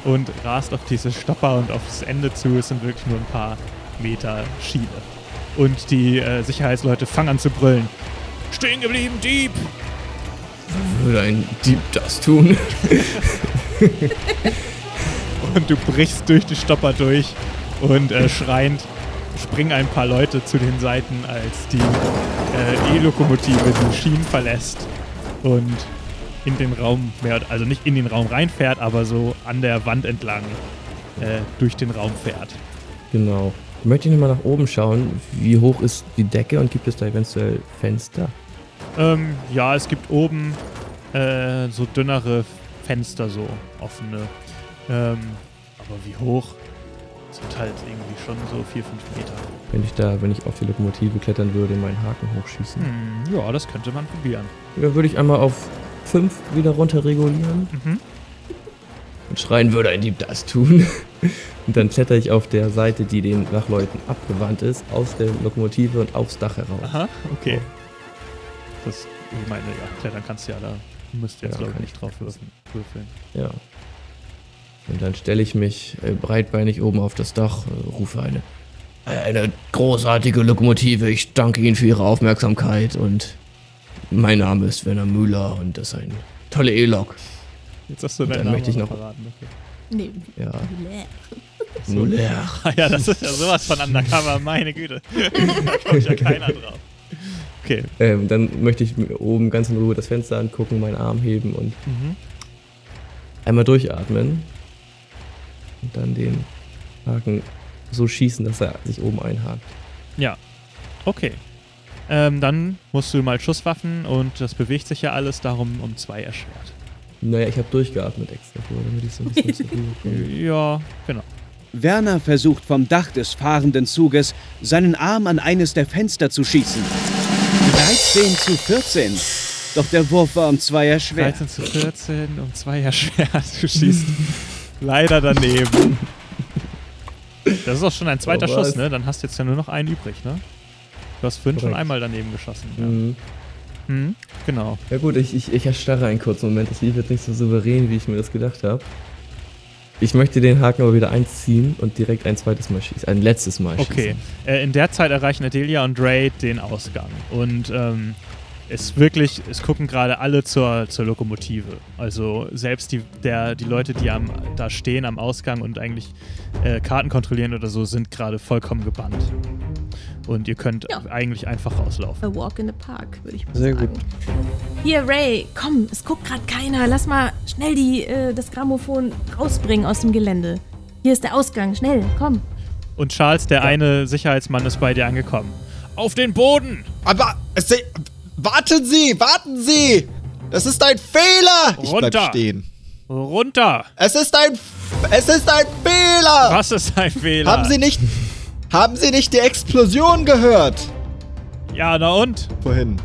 und rast auf diese Stopper und aufs Ende zu. Es sind wirklich nur ein paar Meter Schiene. Und die äh, Sicherheitsleute fangen an zu brüllen. Stehen geblieben, Dieb! Würde ein Dieb das tun? Und du brichst durch die Stopper durch und äh, schreiend springen ein paar Leute zu den Seiten, als die äh, E-Lokomotive die Schienen verlässt und in den Raum, mehr, also nicht in den Raum reinfährt, aber so an der Wand entlang äh, durch den Raum fährt. Genau. Ich möchte nochmal nach oben schauen. Wie hoch ist die Decke und gibt es da eventuell Fenster? Ähm, ja, es gibt oben äh, so dünnere Fenster, so offene. Ähm, aber wie hoch? Sind halt irgendwie schon so 4, 5 Meter. Wenn ich da, wenn ich auf die Lokomotive klettern würde, meinen Haken hochschießen. Hm, ja, das könnte man probieren. Ja, würde ich einmal auf 5 wieder runter regulieren Mhm. und schreien, würde ein Dieb das tun. Und dann kletter ich auf der Seite, die den Wachleuten abgewandt ist, aus der Lokomotive und aufs Dach heraus. Aha, okay. Das, ich meine, ja, klettern kannst du ja da. Du musst jetzt, Ja, glaube ich, nicht ich drauf würfeln. würfeln. Ja. Und dann stelle ich mich äh, breitbeinig oben auf das Dach, äh, rufe eine, eine großartige Lokomotive. Ich danke Ihnen für Ihre Aufmerksamkeit und mein Name ist Werner Müller und das ist eine tolle E-Lok. Jetzt hast du deinen dann Namen möchte ich noch- verraten. Okay. Nee. Ja. Müller. Ah ja, das ist ja sowas von undercover, meine Güte. da kommt ja keiner drauf. Okay. Ähm, dann möchte ich mir oben ganz in Ruhe das Fenster angucken, meinen Arm heben und Mhm. einmal durchatmen. Und dann den Haken so schießen, dass er sich oben einhakt. Ja. Okay. Ähm, dann musst du mal Schusswaffen und das bewegt sich ja alles darum um zwei erschwert. Naja, ich habe durchgeatmet extra, vor, damit ich so ein bisschen komme. Ja, genau. Werner versucht vom Dach des fahrenden Zuges seinen Arm an eines der Fenster zu schießen. 13 zu 14. Doch der Wurf war um zwei erschwert. 13 zu 14 um zwei erschwert. Du schießt leider daneben. Das ist auch schon ein zweiter Oh? Schuss, ne? Dann hast du jetzt ja nur noch einen übrig, ne? Du hast vorhin schon Korrekt. einmal daneben geschossen. Ja. Mhm. Mhm, genau. Ja gut, ich, ich, ich erstarre einen kurzen Moment. Das lief jetzt nicht so souverän, wie ich mir das gedacht habe. Ich möchte den Haken aber wieder einziehen und direkt ein zweites Mal schießen. Ein letztes Mal Okay. schießen. Äh, in der Zeit erreichen Adelia und Ray den Ausgang. Und ähm, es wirklich, es gucken gerade alle zur, zur Lokomotive. Also selbst die, der, die Leute, die am, da stehen am Ausgang und eigentlich äh, Karten kontrollieren oder so, sind gerade vollkommen gebannt. Und ihr könnt Ja. eigentlich einfach rauslaufen. A walk in the park, würde ich mal Sehr sagen. gut. Hier, Ray, komm, es guckt gerade keiner. Lass mal schnell die, äh, das Grammophon rausbringen aus dem Gelände. Hier ist der Ausgang, schnell, komm. Und Charles, der eine Sicherheitsmann, ist bei dir angekommen. Auf den Boden! Aber, es, warten Sie, warten Sie! Das ist ein Fehler! Ich bleib Runter. stehen. Runter! Es ist ein, es ist ein Fehler! Was ist ein Fehler? Haben Sie nicht, haben Sie nicht die Explosion gehört? Ja, na und? Vorhin.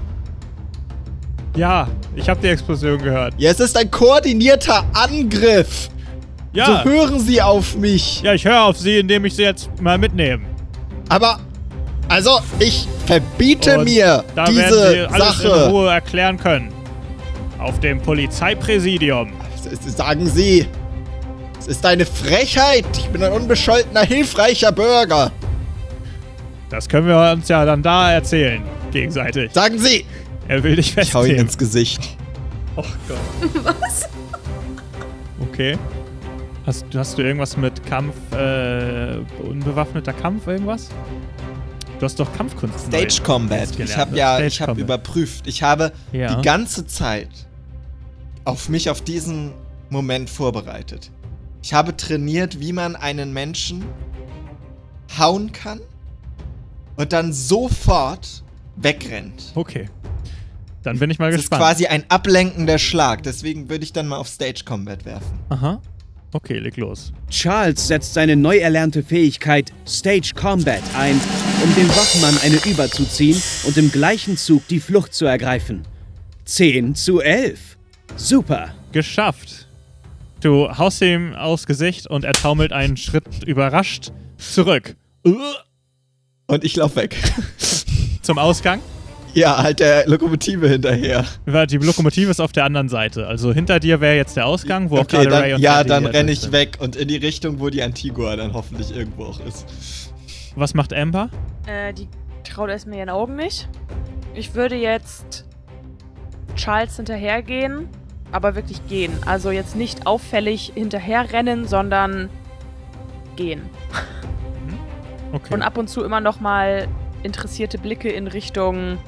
Ja, ich habe die Explosion gehört. Ja, es ist ein koordinierter Angriff. Ja, So hören Sie auf mich. ja ich höre auf sie, indem ich sie jetzt mal mitnehme. Aber, also, ich verbiete Und mir Da werden sie diese alles in Sache. Ruhe erklären können. Auf dem Polizeipräsidium. Sagen Sie, es ist eine Frechheit. Ich bin ein unbescholtener, hilfreicher Bürger. Das können wir uns ja dann da erzählen, gegenseitig. Sagen Sie, Er will dich ich hau ihn festnehmen. ins Gesicht. Was? Okay. Hast, hast du irgendwas mit Kampf, äh, unbewaffneter Kampf, irgendwas? Du hast doch Kampfkunst. neu Stage Combat. Ich habe ne? ja, Stage ich habe überprüft. Ich habe Ja. die ganze Zeit auf mich auf diesen Moment vorbereitet. Ich habe trainiert, wie man einen Menschen hauen kann und dann sofort wegrennt. Okay. Dann bin ich mal Das ist gespannt. quasi ein ablenkender Schlag. Deswegen würde ich dann mal auf Stage Combat werfen. Aha. Okay, leg los. Charles setzt seine neu erlernte Fähigkeit Stage Combat ein, um dem Wachmann eine überzuziehen und im gleichen Zug die Flucht zu ergreifen. 10 zu 11. Super. Geschafft. Du haust ihm aufs Gesicht und er taumelt einen Schritt überrascht zurück. Uh, Und ich lauf weg. Zum Ausgang. Ja, halt der Lokomotive hinterher. Die Lokomotive ist auf der anderen Seite. Also hinter dir wäre jetzt der Ausgang, wo auch Okay, gerade Ray dann, und ja, dann renne ich sind. weg und in die Richtung, wo die Antigua dann hoffentlich irgendwo auch ist. Was macht Amber? Äh, die traut erst mir ihren Augen nicht. Ich würde jetzt Charles hinterhergehen, aber wirklich gehen. Also jetzt nicht auffällig hinterherrennen, sondern gehen. Okay. Und ab und zu immer noch mal interessierte Blicke in Richtung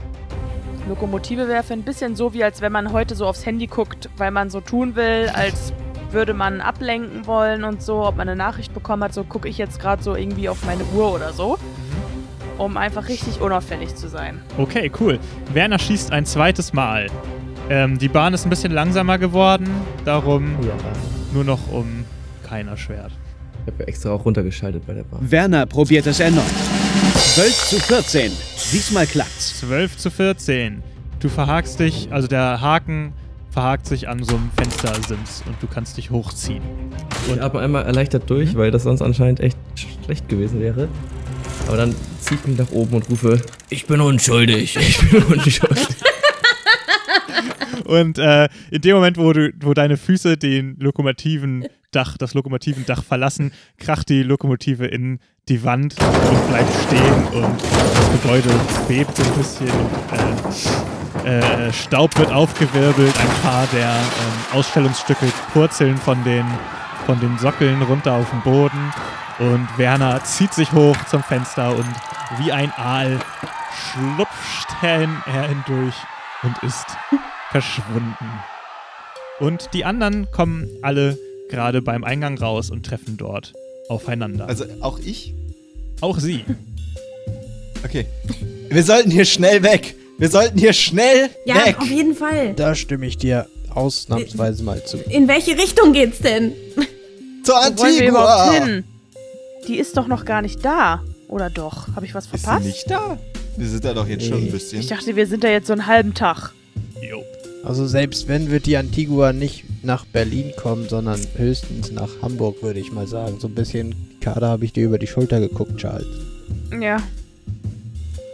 Lokomotive werfen. Ein bisschen so, wie als wenn man heute so aufs Handy guckt, weil man so tun will, als würde man ablenken wollen und so, ob man eine Nachricht bekommen hat. So gucke ich jetzt gerade so irgendwie auf meine Uhr oder so, um einfach richtig unauffällig zu sein. Okay, cool. Werner schießt ein zweites Mal. Ähm, die Bahn ist ein bisschen langsamer geworden, darum Ja. nur noch um kein Erschwert. Ich habe ja extra auch runtergeschaltet bei der Bahn. Werner probiert es erneut. 12 zu 14. Diesmal klappt's. 12 zu 14. Du verhakst dich, also der Haken verhakt sich an so einem Fenstersims und du kannst dich hochziehen. Ich atme einmal erleichtert durch, weil das sonst anscheinend echt schlecht gewesen wäre. Aber dann ziehe ich mich nach oben und rufe, ich bin unschuldig, ich bin unschuldig. Und äh, in dem Moment, wo, du, wo deine Füße den lokomotiven Dach, das Lokomotivendach verlassen, kracht die Lokomotive in die Wand und bleibt stehen und das Gebäude bebt so ein bisschen. Äh, äh, Staub wird aufgewirbelt, ein paar der ähm, Ausstellungsstücke purzeln von den, von den Sockeln runter auf den Boden und Werner zieht sich hoch zum Fenster und wie ein Aal schlupft er hindurch und ist verschwunden. Und die anderen kommen alle gerade beim Eingang raus und treffen dort aufeinander. Also auch ich? auch sie. Okay. Wir sollten hier schnell weg. Wir sollten hier schnell Ja, weg. auf jeden Fall. Da stimme ich dir ausnahmsweise mal zu. In welche Richtung geht's denn? Zur Wo wollen wir überhaupt Antigua. hin? Die ist doch noch gar nicht da. Oder doch? Habe ich was Ist sie verpasst? nicht da? Wir sind da doch jetzt schon ein bisschen. Ich dachte, wir sind da jetzt so einen halben Tag. Jo. Also selbst wenn wird die Antigua nicht nach Berlin kommen, sondern höchstens nach Hamburg, würde ich mal sagen. So ein bisschen Kader habe ich dir über die Schulter geguckt, Charles. Ja.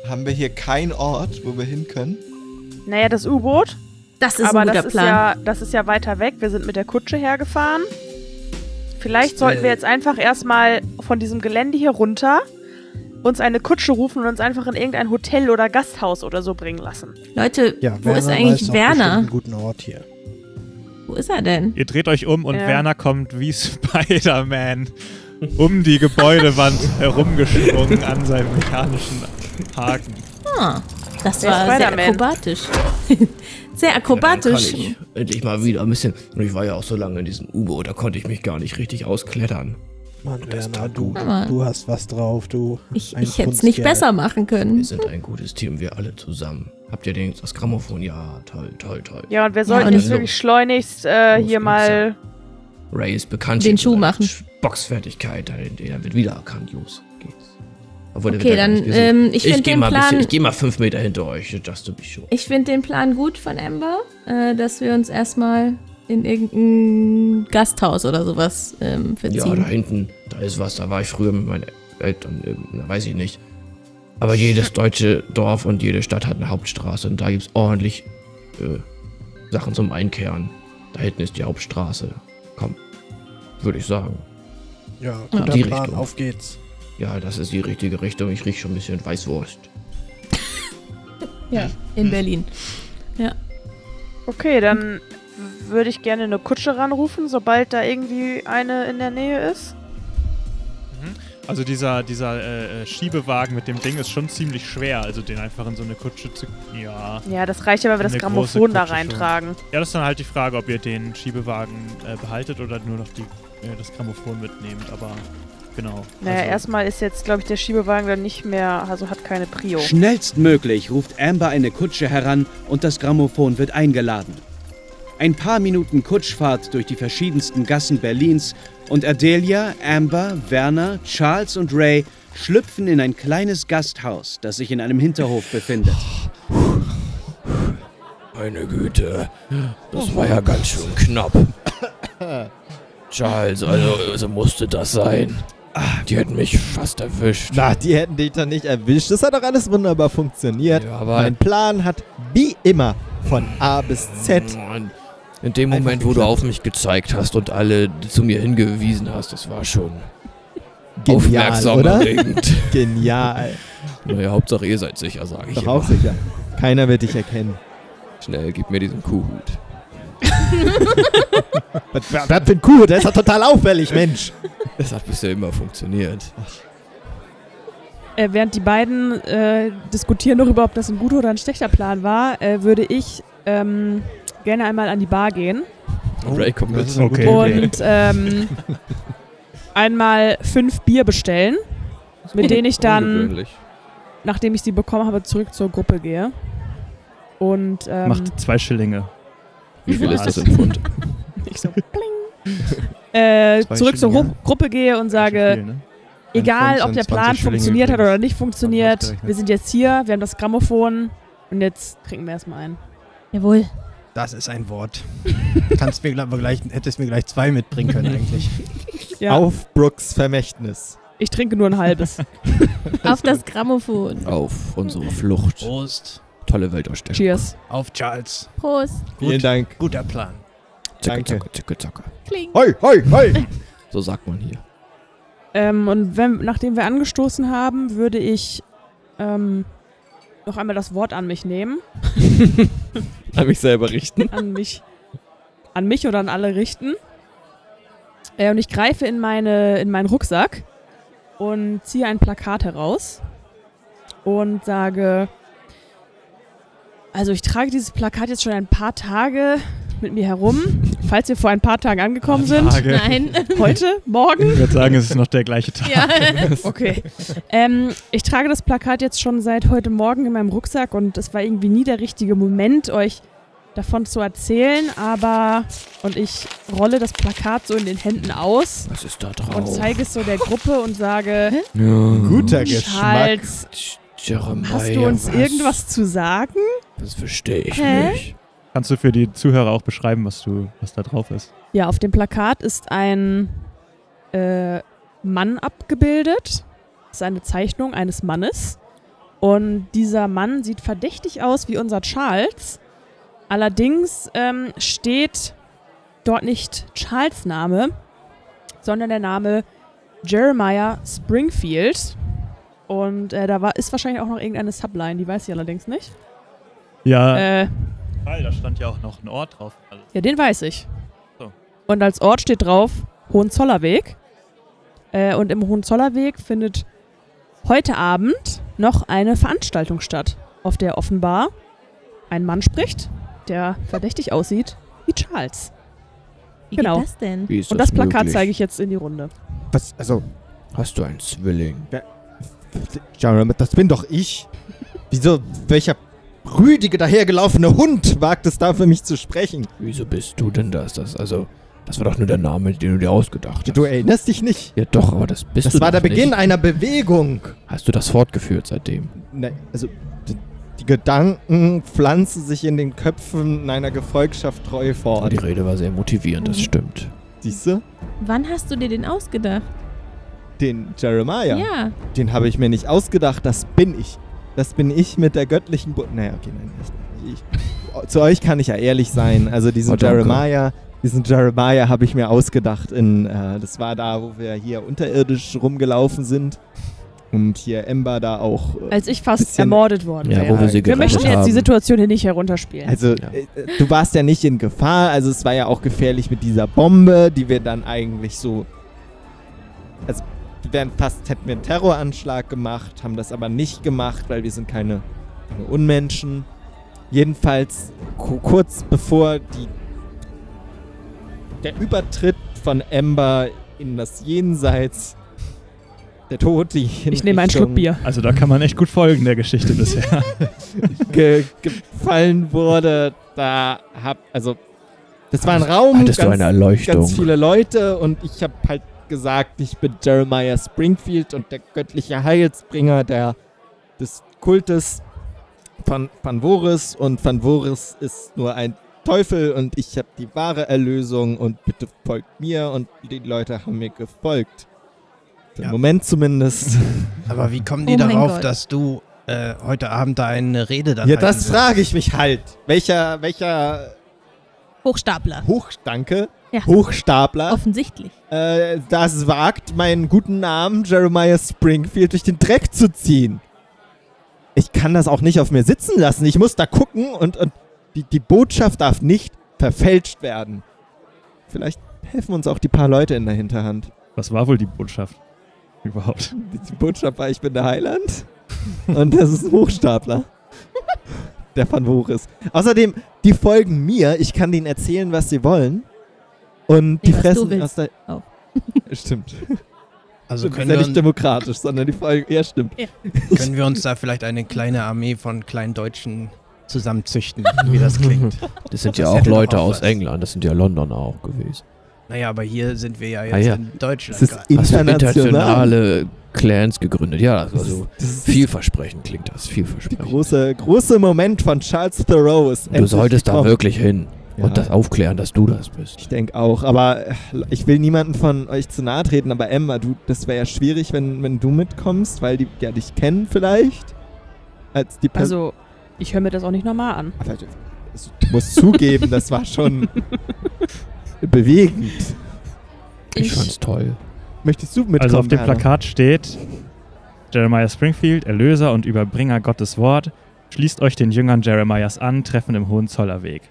Haben wir hier keinen Ort, wo wir hin können? Naja, das U-Boot. Das ist Aber ein guter das ist, Plan. ja, das ist ja weiter weg. Wir sind mit der Kutsche hergefahren. Vielleicht sollten wir jetzt einfach erstmal von diesem Gelände hier runter uns eine Kutsche rufen und uns einfach in irgendein Hotel oder Gasthaus oder so bringen lassen. Leute, Ja, wo ist Werner eigentlich weiß auch bestimmt Werner? einen guten Ort hier. Wo ist er denn? Ihr dreht euch um und Ja. Werner kommt wie Spider-Man um die Gebäudewand herumgeschwungen an seinem mechanischen Haken. Ah, das war sehr akrobatisch. sehr akrobatisch. kann ich endlich mal wieder ein bisschen. Und ich war ja auch so lange in diesem U-Boot, da konnte ich mich gar nicht richtig ausklettern. Mann, Das Werner, du, du hast was drauf, du. ich ich hätte es nicht besser machen Wir können. sind ein gutes Team, wir alle zusammen. Habt ihr den, das Grammophon? Ja, toll, toll, toll. Ja, und wir sollten jetzt wirklich schleunigst äh, hier mal. Ray ist bekannt. Den Schuh für seine machen. Boxfertigkeit, der, wird wiedererkannt, Los geht's. Obwohl, Okay, ja dann, ähm, ich find geh den mal Bisschen, ich gehe mal fünf Meter hinter euch, just to be sure. Ich finde den Plan gut von Amber, äh, dass wir uns erstmal in irgendein Gasthaus oder sowas ähm, Ja, da verziehen. hinten, da ist was, da war ich früher mit meinen Eltern, ähm, na, weiß ich nicht. Aber jedes deutsche Dorf und jede Stadt hat eine Hauptstraße und da gibt's ordentlich äh, Sachen zum Einkehren. Da hinten ist die Hauptstraße. Komm, würde ich sagen. Ja, Ja. guter Die Plan, Richtung. auf geht's. Ja, das ist die richtige Richtung. Ich rieche schon ein bisschen Weißwurst. ja, in Berlin. Okay, dann würde ich gerne eine Kutsche ranrufen, sobald da irgendwie eine in der Nähe ist. Also dieser, dieser äh, äh, Schiebewagen mit dem Ding ist schon ziemlich schwer, also den einfach in so eine Kutsche zu... Ja. Ja, das reicht ja, wenn wir das Grammophon da Kutsche schon. reintragen. Ja, das ist dann halt die Frage, ob ihr den Schiebewagen äh, behaltet oder nur noch die, äh, das Grammophon mitnehmt, aber genau. Naja, also, erstmal ist jetzt, glaube ich, der Schiebewagen dann nicht mehr, also hat keine Prio. Schnellstmöglich ruft Amber eine Kutsche heran und das Grammophon wird eingeladen. Ein paar Minuten Kutschfahrt durch die verschiedensten Gassen Berlins und Adelia, Amber, Werner, Charles und Ray schlüpfen in ein kleines Gasthaus, das sich in einem Hinterhof befindet. Meine Güte, das war ja ganz schön knapp. Charles, also, also musste das sein. Die hätten mich fast erwischt. Na, die hätten dich doch nicht erwischt. Das hat doch alles wunderbar funktioniert. Ja, aber- mein Plan hat wie immer von A bis Z. In dem Einfach Moment, wo du auf mich gezeigt hast und alle zu mir hingewiesen hast, das war schon Genial, aufmerksam oder? erregend. Genial. naja, Hauptsache ihr seid sicher, sage ich Doch auch sicher. Keiner wird dich erkennen. Schnell, gib mir diesen Kuhhut. Was, was was für ein Kuh? Der ist doch total auffällig, Mensch. Das hat bisher immer funktioniert. Äh, während die beiden äh, diskutieren darüber, ob das ein guter oder ein schlechter Plan war, äh, würde ich ähm, gerne einmal an die Bar gehen Ray, komm das mit. Okay. Und ähm, einmal fünf Bier bestellen, mit denen ich dann, nachdem ich sie bekommen habe, zurück zur Gruppe gehe. Und ähm, Macht zwei Schillinge. Wie viel ist das in Pfund? ich so pling, äh, zurück zur. Gru Gruppe gehe und sage, Viel, ne? egal ob der Plan 20 Schillinge funktioniert hat oder nicht funktioniert, wir sind jetzt hier, wir haben das Grammophon und jetzt trinken wir erstmal ein. Jawohl. Das ist ein Wort. Kannst mir gleich, gleich, hättest mir gleich zwei mitbringen können eigentlich. Ja, Auf Brooks Vermächtnis. ich trinke nur ein halbes. Auf das Grammophon. Auf unsere Flucht. Prost. Tolle Weltausstellung. Cheers. Auf Charles. Prost. Vielen Dank. Guter Plan. Zacke, Danke. zacke, zacke, zacke. Kling. Hoi, hoi, hoi. So sagt man hier. Ähm, und wenn, nachdem wir angestoßen haben, würde ich ähm, noch einmal das Wort an mich nehmen. An mich selber richten. An mich, an mich oder an alle richten. Äh, und ich greife in, meine, in meinen Rucksack und ziehe ein Plakat heraus und sage, also ich trage dieses Plakat jetzt schon ein paar Tage mit mir herum. Falls wir vor ein paar Tagen angekommen sind. Nein. Heute? Morgen? Ich würde sagen, es ist noch der gleiche Tag. ja. Okay. ähm, ich trage das Plakat jetzt schon seit heute Morgen in meinem Rucksack und es war irgendwie nie der richtige Moment, euch davon zu erzählen, aber und ich rolle das Plakat so in den Händen aus Was ist da drauf? und zeige es so der Gruppe und sage, Ja. Guter Geschmack. Charles, Jeremiah, hast du uns was? irgendwas zu sagen? Das verstehe ich Hä? nicht. Kannst du für die Zuhörer auch beschreiben, was, du, was da drauf ist? Ja, auf dem Plakat ist ein äh, Mann abgebildet. Das ist eine Zeichnung eines Mannes. Und dieser Mann sieht verdächtig aus wie unser Charles. Allerdings ähm, steht dort nicht Charles Name, sondern der Name Jeremiah Springfield. Und äh, da war, ist wahrscheinlich auch noch irgendeine Subline, die weiß ich allerdings nicht. Ja, Äh, da stand ja auch noch ein Ort drauf. Also, Ja, den weiß ich. So. Und als Ort steht drauf Hohenzollernweg. Äh, und im Hohenzollernweg findet heute Abend noch eine Veranstaltung statt, auf der offenbar ein Mann spricht, der verdächtig aussieht wie Charles. Wie Genau. geht das denn? Wie ist Und das Plakat möglich? zeige ich jetzt in die Runde. Was, also, Hast du einen Zwilling? Jeremy, das bin doch ich. Wieso, welcher rüdige, dahergelaufene Hund wagt es da für mich zu sprechen? Wieso bist du denn das? das also, das war doch nur der Name, den du dir ausgedacht hast. Du erinnerst dich nicht? ja doch, aber das bist Das du war der Beginn Nicht. einer Bewegung. Hast du das fortgeführt seitdem? Ne, also, d- die Gedanken pflanzen sich in den Köpfen einer Gefolgschaft treu fort. die Rede war sehr motivierend, das Mhm. stimmt. Siehst du? Wann hast du dir den ausgedacht? Den Jeremiah, Ja. den habe ich mir nicht ausgedacht, das bin ich. Das bin ich mit der göttlichen Bu Naja, okay, nein, ich, ich, zu euch kann ich ja ehrlich sein. Also diesen Oh. Jeremiah, diesen Jeremiah habe ich mir ausgedacht in, äh, das war da, wo wir hier unterirdisch rumgelaufen sind. Und hier Ember da auch. Äh, Als ich fast ermordet worden Ja, wäre. wo wir sie Wir möchten jetzt haben. die Situation hier nicht herunterspielen. Also, Ja. äh, äh, du warst ja nicht in Gefahr, also es war ja auch gefährlich mit dieser Bombe, die wir dann eigentlich so. Also, wir wären fast, hätten wir einen Terroranschlag gemacht, haben das aber nicht gemacht, weil wir sind keine, keine Unmenschen. Jedenfalls ku- kurz bevor die, der Übertritt von Ember in das Jenseits, der Tod, die ich nehme einen Schluck Bier. also da kann man echt gut folgen, der Geschichte bisher. ge gefallen wurde, da hab, also, das war ein Raum, Hattest du eine Erleuchtung? ganz viele Leute und ich habe halt gesagt, ich bin Jeremiah Springfield und der göttliche Heilsbringer der, des Kultes von Van Voris und Van Voris ist nur ein Teufel und ich habe die wahre Erlösung und bitte folgt mir und die Leute haben mir gefolgt. Im Ja. Moment zumindest. Aber wie kommen die Oh darauf, dass du äh, heute Abend da eine Rede dann Ja, das frage ich mich halt. Welcher, welcher Hochstapler. Hoch, danke, Ja. Hochstapler Offensichtlich. äh, das wagt, meinen guten Namen Jeremiah Springfield durch den Dreck zu ziehen. Ich kann das auch nicht auf mir sitzen lassen. Ich muss da gucken und, und die, die Botschaft darf nicht verfälscht werden. Vielleicht helfen uns auch die paar Leute in der Hinterhand. Was war wohl die Botschaft? Überhaupt. Die, die Botschaft war, ich bin der Heiland und das ist ein Hochstapler. Der von hoch ist. Außerdem, die folgen mir. Ich kann denen erzählen, was sie wollen. Und die was du fressen aus der. Auch. Stimmt. Also das ist können ja wir, nicht demokratisch, sondern die folgen. Ja, stimmt. können wir uns da vielleicht eine kleine Armee von kleinen Deutschen zusammenzüchten, wie das klingt. Das sind Das ja auch Leute auch aus was. England, das sind ja Londoner auch gewesen. Naja, aber hier sind wir ja jetzt Ah, ja. in Deutschland. Es ist gerade. Hast du international. internationale Clans gegründet? Ja, das also Das ist vielversprechend klingt das, die vielversprechend. große, große Moment von Charles Thoreau ist Du solltest da gekommen. wirklich hin Ja. und das aufklären, dass du das bist. Ich denke auch, aber äh, ich will niemanden von euch zu nahe treten, aber Emma, du, das wäre ja schwierig, wenn, wenn du mitkommst, weil die ja dich kennen vielleicht. Als die Person. Also, ich höre mir das auch nicht normal an. Aber du, also, du musst zugeben, das war schon bewegend. Ich, Ich- fand's toll. Möchtest du mitkommen? Also auf dem? Plakat steht Jeremiah Springfield, Erlöser und Überbringer Gottes Wort. Schließt euch den Jüngern Jeremias an, Treffen im Hohenzollerweg.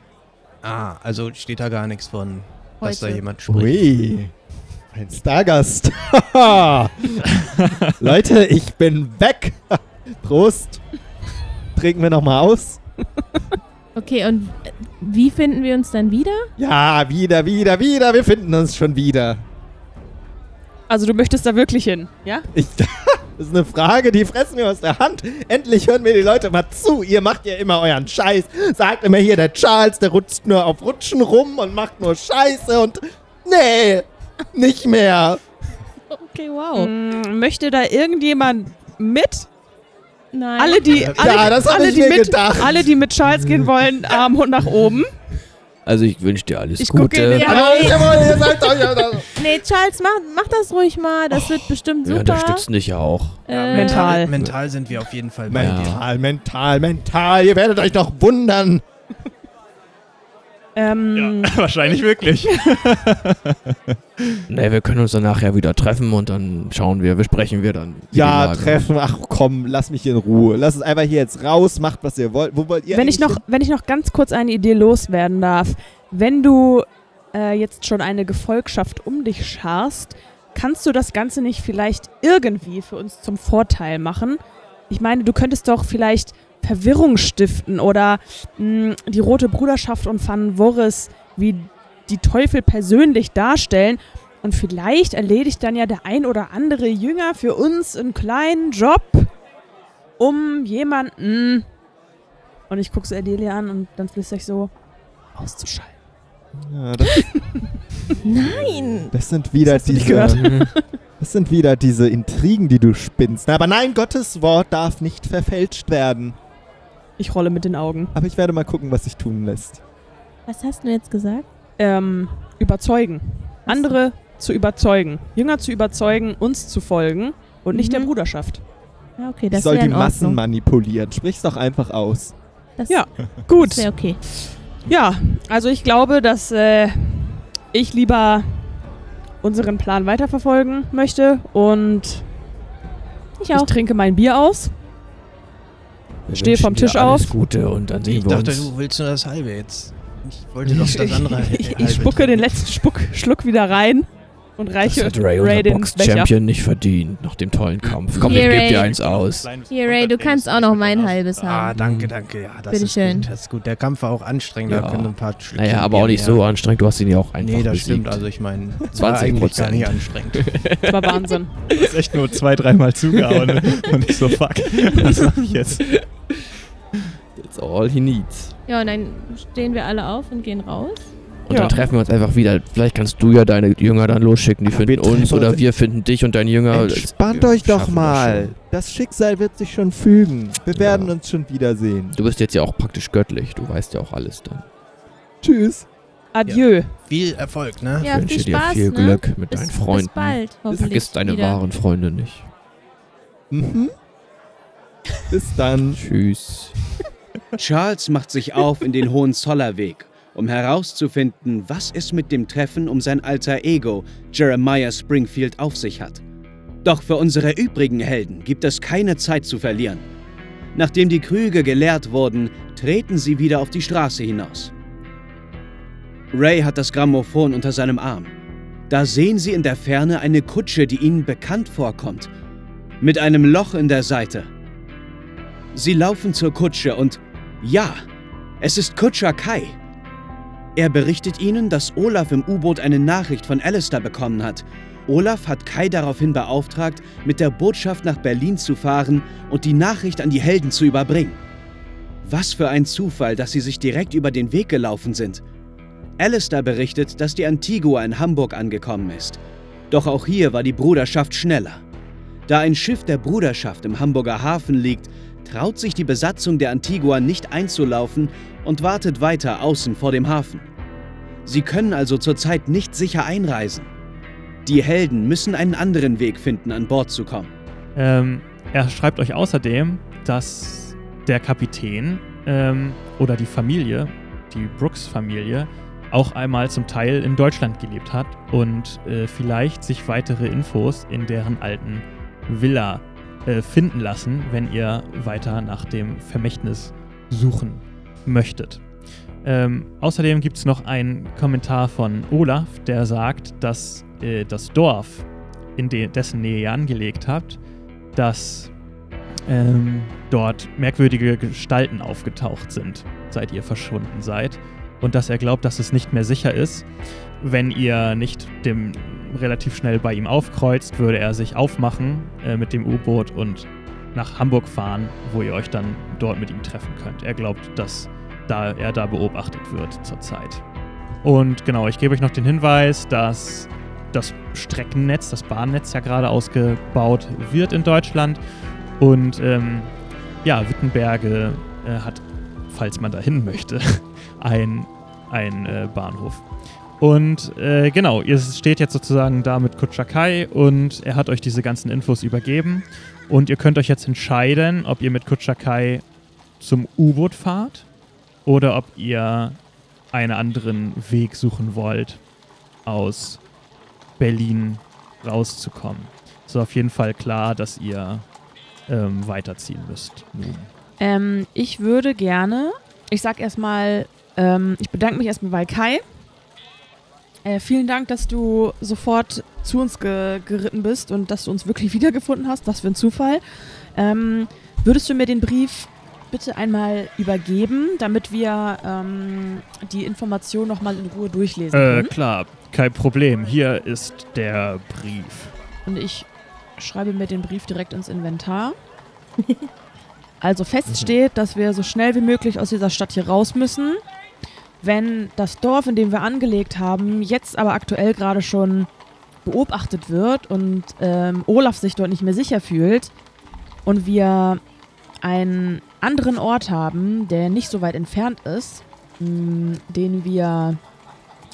Ah, also steht da gar nichts von, dass da Heute. jemand spricht. Ui, ein Stargast. Leute, ich bin weg. Prost. Trinken wir nochmal aus? Okay, und äh, wie finden wir uns dann wieder? Ja, wieder, wieder, wieder. Wir finden uns schon wieder. Also, du möchtest da wirklich hin, ja? Ich, das ist eine Frage, die fressen mir aus der Hand. Endlich hören mir die Leute mal zu. Ihr macht ja immer euren Scheiß. Sagt immer hier, der Charles, der rutscht nur auf Rutschen rum und macht nur Scheiße und. Nee, nicht mehr. Okay, wow. Mm, möchte da irgendjemand mit? Nein. Alle, die, Ja, alle, das hab alle, ich die mir mit, gedacht. alle, die mit Charles gehen wollen, Arm und nach oben. Also ich wünsche dir alles Ich gucke in Gute. die Ja, Aber ihr seid doch ja. Nee, Charles, mach, mach das ruhig mal. Das wird bestimmt Wir super. unterstützen dich ja auch. Äh, mental. Mental sind wir auf jeden Fall bei dir. Mental, mental, mental. Ihr werdet euch doch wundern. Ähm, Wahrscheinlich wirklich. Ne, wir können uns dann nachher wieder treffen und dann schauen wir, besprechen wir dann. Ja, treffen. Ach komm, lass mich in Ruhe. Lass es einfach hier jetzt raus. Macht, was ihr wollt. Wo wollt ihr wenn, ich noch, wenn ich noch ganz kurz eine Idee loswerden darf. Wenn du äh, jetzt schon eine Gefolgschaft um dich scharst, kannst du das Ganze nicht vielleicht irgendwie für uns zum Vorteil machen? Ich meine, du könntest doch vielleicht Verwirrung stiften oder mh, die Rote Bruderschaft und Van Worris wie die Teufel persönlich darstellen. Und vielleicht erledigt dann ja der ein oder andere Jünger für uns einen kleinen Job, um jemanden und ich gucke so Adelia an und dann flüstere ich so, auszuschalten. Ja, das, Nein. das sind wieder nicht diese. gehört. Das sind wieder diese Intrigen, die du spinnst. Aber nein, Gottes Wort darf nicht verfälscht werden. Ich rolle mit den Augen. Aber ich werde mal gucken, was sich tun lässt. Was hast du jetzt gesagt? Ähm, überzeugen. Andere zu überzeugen. Jünger zu überzeugen, uns zu folgen und nicht der Mhm. Bruderschaft. Ja, okay, Ich das soll wäre die Massen manipulieren. Sprich's doch einfach aus. Das, Ja. Gut. Das wäre okay. Ja, also ich glaube, dass äh, ich lieber unseren Plan weiterverfolgen möchte und Ich ich trinke mein Bier aus. Wir Stehe vom dir Tisch alles auf. Gute und dann sehen Ich wir dachte, uns. du willst nur das halbe jetzt. Ich wollte doch das andere ich, halbe ich spucke den letzten Spuck, Schluck wieder rein und Das reiche hat Ray, Ray unser den Becher. Box-Champion, nicht verdient nach dem tollen Kampf. Komm, Hier, ich geb dir eins aus. Hier, Ray, du kannst auch noch mein halbes Ah, haben. danke, danke. Ja, das Bitteschön. ist gut. Das ist gut. Der Kampf war auch anstrengend. Ja. Da können ein paar Schlückchen Naja, aber auch nicht so anstrengend. Du hast ihn ja auch einfach Nee, das besiegt. stimmt. Also ich meine, 20%. eigentlich gar nicht anstrengend. Das war Wahnsinn. Du hast echt nur zwei, dreimal zugehauen. und ich so, fuck, was mach ich jetzt? That's all he needs. Ja, und dann stehen wir alle auf und gehen raus. Und Ja. dann treffen wir uns einfach wieder. Vielleicht kannst du ja deine Jünger dann losschicken, die finden uns oder wir finden dich und dein Jünger. Entspannt euch doch mal. Das Schicksal wird sich schon fügen. Wir Ja. werden uns schon wiedersehen. Du bist jetzt ja auch praktisch göttlich. Du weißt ja auch alles dann. Tschüss. Adieu. Viel Erfolg, ne? Ja, ich wünsche viel dir Spaß, viel ne? Glück mit Bis, deinen Freunden. Bis bald. Vergiss deine wieder. wahren Freunde nicht. Mhm. Bis dann. Tschüss. Charles macht sich auf in den Hohenzollernweg, um herauszufinden, was es mit dem Treffen um sein alter Ego, Jeremiah Springfield, auf sich hat. Doch für unsere übrigen Helden gibt es keine Zeit zu verlieren. Nachdem die Krüge geleert wurden, treten sie wieder auf die Straße hinaus. Ray hat das Grammophon unter seinem Arm. Da sehen sie in der Ferne eine Kutsche, die ihnen bekannt vorkommt, mit einem Loch in der Seite. Sie laufen zur Kutsche und ja, es ist Kutscher Kai. Er berichtet ihnen, dass Olaf im U-Boot eine Nachricht von Alistair bekommen hat. Olaf hat Kai daraufhin beauftragt, mit der Botschaft nach Berlin zu fahren und die Nachricht an die Helden zu überbringen. Was für ein Zufall, dass sie sich direkt über den Weg gelaufen sind. Alistair berichtet, dass die Antigua in Hamburg angekommen ist. Doch auch hier war die Bruderschaft schneller. Da ein Schiff der Bruderschaft im Hamburger Hafen liegt, traut sich die Besatzung der Antigua nicht einzulaufen und wartet weiter außen vor dem Hafen. Sie können also zurzeit nicht sicher einreisen. Die Helden müssen einen anderen Weg finden, an Bord zu kommen. Ähm, er schreibt euch außerdem, dass der Kapitän ähm, oder die Familie, die Brooks-Familie, auch einmal zum Teil in Deutschland gelebt hat und äh, vielleicht sich weitere Infos in deren alten Villa äh, finden lassen, wenn ihr weiter nach dem Vermächtnis suchen möchtet. Ähm, außerdem gibt es noch einen Kommentar von Olaf, der sagt, dass äh, das Dorf, in de dessen Nähe ihr angelegt habt, dass ähm, dort merkwürdige Gestalten aufgetaucht sind, seit ihr verschwunden seid. Und dass er glaubt, dass es nicht mehr sicher ist. Wenn ihr nicht dem relativ schnell bei ihm aufkreuzt, würde er sich aufmachen äh, mit dem U-Boot und nach Hamburg fahren, wo ihr euch dann dort mit ihm treffen könnt. Er glaubt, dass da er da beobachtet wird zurzeit. Und genau, ich gebe euch noch den Hinweis, dass das Streckennetz, das Bahnnetz ja gerade ausgebaut wird in Deutschland. Und ähm, ja, Wittenberge äh, hat, falls man dahin möchte, ein, ein äh, Bahnhof. Und äh, genau, ihr steht jetzt sozusagen da mit Kutscher Kai und er hat euch diese ganzen Infos übergeben. Und ihr könnt euch jetzt entscheiden, ob ihr mit Kutscher Kai zum U-Boot fahrt oder ob ihr einen anderen Weg suchen wollt, aus Berlin rauszukommen. Es ist auf jeden Fall klar, dass ihr ähm, weiterziehen müsst. Ähm, ich würde gerne, ich sag erstmal, ähm, ich bedanke mich erstmal bei Kai. Äh, vielen Dank, dass du sofort zu uns ge geritten bist und dass du uns wirklich wiedergefunden hast. Was für ein Zufall. Ähm, würdest du mir den Brief bitte einmal übergeben, damit wir ähm, die Information nochmal in Ruhe durchlesen Äh, können? klar, kein Problem. Hier ist der Brief. Und ich schreibe mir den Brief direkt ins Inventar. Also fest steht, dass wir so schnell wie möglich aus dieser Stadt hier raus müssen. Wenn das Dorf, in dem wir angelegt haben, jetzt aber aktuell gerade schon beobachtet wird und ähm, Olaf sich dort nicht mehr sicher fühlt und wir einen anderen Ort haben, der nicht so weit entfernt ist, mh, den wir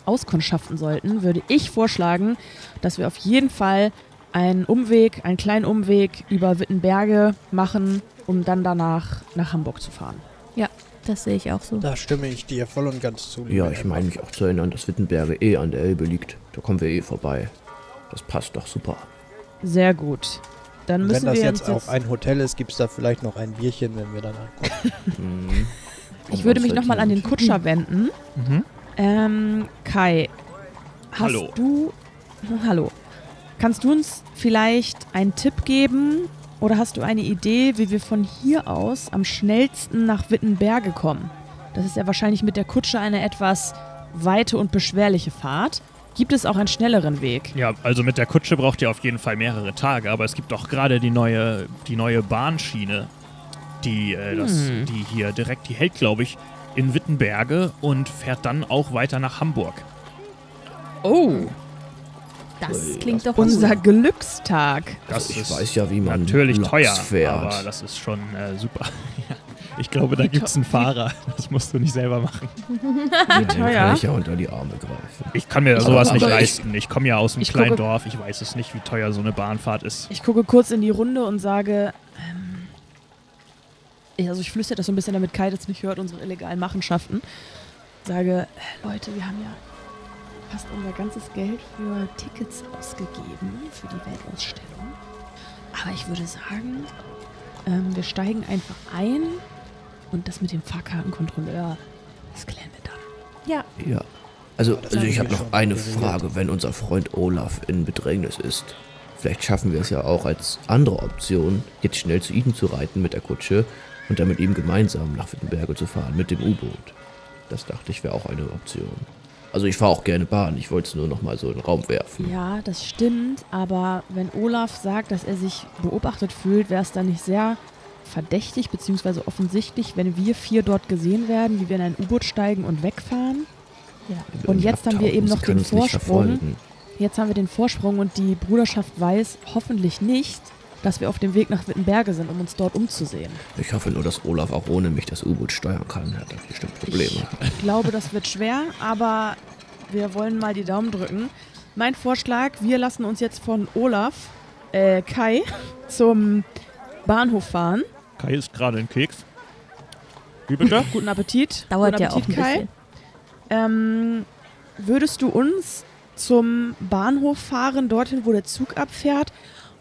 auskundschaften sollten, würde ich vorschlagen, dass wir auf jeden Fall einen Umweg, einen kleinen Umweg über Wittenberge machen, um dann danach nach Hamburg zu fahren. Das sehe ich auch so. Da stimme ich dir voll und ganz zu. lieber Ja, ich meine mich auch zu erinnern, dass Wittenberge eh an der Elbe liegt. Da kommen wir eh vorbei. Das passt doch super. Sehr gut. Dann müssen Wenn das wir jetzt auch jetzt, ein Hotel ist, gibt es da vielleicht noch ein Bierchen, wenn wir dann ankommen. Mhm. ich würde mich nochmal an den Kutscher wenden. Mhm. Ähm, Kai, hast Hallo. du. Hallo. Kannst du uns vielleicht einen Tipp geben oder hast du eine Idee, wie wir von hier aus am schnellsten nach Wittenberge kommen? Das ist ja wahrscheinlich mit der Kutsche eine etwas weite und beschwerliche Fahrt. Gibt es auch einen schnelleren Weg? Ja, also mit der Kutsche braucht ihr auf jeden Fall mehrere Tage, aber es gibt auch gerade die neue, die neue Bahnschiene, die, äh, das, Hm. die hier direkt, die hält, glaube ich, in Wittenberge und fährt dann auch weiter nach Hamburg. Oh, Das klingt doch unser gut. Glückstag. Das ich ist weiß ja, wie man natürlich Loks teuer, fährt. aber das ist schon äh, super. Ich glaube, da gibt es einen Fahrer. Das musst du nicht selber machen. Den teuer. kann ich ja unter die Arme greifen. Ich kann mir Ich sowas nicht aber ich- leisten. Ich komme ja aus einem ich kleinen gucke- Dorf. Ich weiß es nicht, wie teuer so eine Bahnfahrt ist. Ich gucke kurz in die Runde und sage, ähm, ich- also ich flüstere das so ein bisschen, damit Kai das nicht hört, unsere illegalen Machenschaften. Sage, äh, Leute, wir haben ja fast unser ganzes Geld für Tickets ausgegeben für die Weltausstellung. Aber ich würde sagen, ähm, wir steigen einfach ein und das mit dem Fahrkartenkontrolleur, das klären wir dann. Ja, Ja. Also, also ich habe noch eine. Frage, wenn unser Freund Olaf in Bedrängnis ist. Vielleicht schaffen wir es ja auch als andere Option, jetzt schnell zu ihm zu reiten mit der Kutsche und dann mit ihm gemeinsam nach Wittenberge zu fahren mit dem U-Boot. Das dachte ich wäre auch eine Option. Also ich fahre auch gerne Bahn, ich wollte es nur noch mal so in den Raum werfen. Ja, das stimmt, aber wenn Olaf sagt, dass er sich beobachtet fühlt, wäre es dann nicht sehr verdächtig bzw. offensichtlich, wenn wir vier dort gesehen werden, wie wir in ein U-Boot steigen und wegfahren. Wenn Und jetzt haben wir eben noch den Vorsprung. Jetzt haben wir den Vorsprung und die Bruderschaft weiß hoffentlich nicht, dass wir auf dem Weg nach Wittenberge sind, um uns dort umzusehen. Ich hoffe nur, dass Olaf auch ohne mich das U-Boot steuern kann. Er hat da bestimmt Probleme. Ich glaube, das wird schwer, aber wir wollen mal die Daumen drücken. Mein Vorschlag, wir lassen uns jetzt von Olaf, äh, Kai, zum Bahnhof fahren. Kai ist gerade ein Keks. Wie bitte? Guten Appetit. dauert Guten ja auch Appetit, ein Kai. bisschen. Ähm, würdest du uns zum Bahnhof fahren, dorthin, wo der Zug abfährt,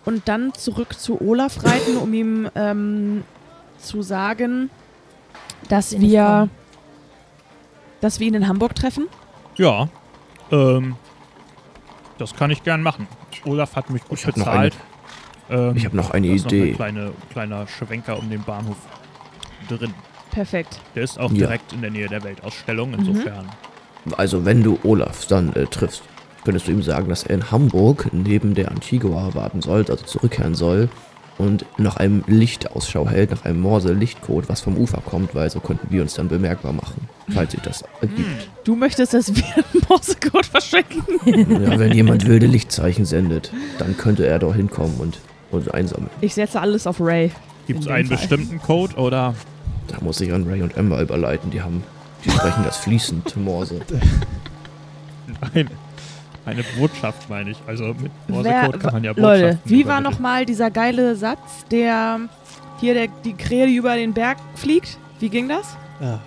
und dann zurück zu Olaf reiten, um ihm ähm, zu sagen, dass wir dass wir ihn in Hamburg treffen? Ja. Ähm, das kann ich gern machen. Olaf hat mich gut Ich bezahlt. Ähm, Ich habe noch eine ist noch Idee. ein kleine, kleiner Schwenker um den Bahnhof drin. Perfekt. Der ist auch Ja. direkt in der Nähe der Weltausstellung. Mhm. Insofern. Also, wenn du Olaf dann äh, triffst, könntest du ihm sagen, dass er in Hamburg neben der Antigua warten soll, also zurückkehren soll und nach einem Licht Ausschau hält, nach einem Morse-Lichtcode, was vom Ufer kommt, weil so könnten wir uns dann bemerkbar machen, falls sich das ergibt. Du möchtest, dass wir einen Morsecode verschenken? Ja, wenn jemand wilde Lichtzeichen sendet, dann könnte er doch hinkommen und uns einsammeln. Ich setze alles auf Ray. Gibt es einen Fall. bestimmten Code oder Da muss ich an Ray und Emma überleiten, die haben, die sprechen das fließend Morse. ein, eine Botschaft, meine ich? Also mit Wer, Morsecode kann man ja Leute, Botschaften wie war nochmal dieser geile Satz, der hier der, die Krähe, die über den Berg fliegt? Wie ging das? Ja.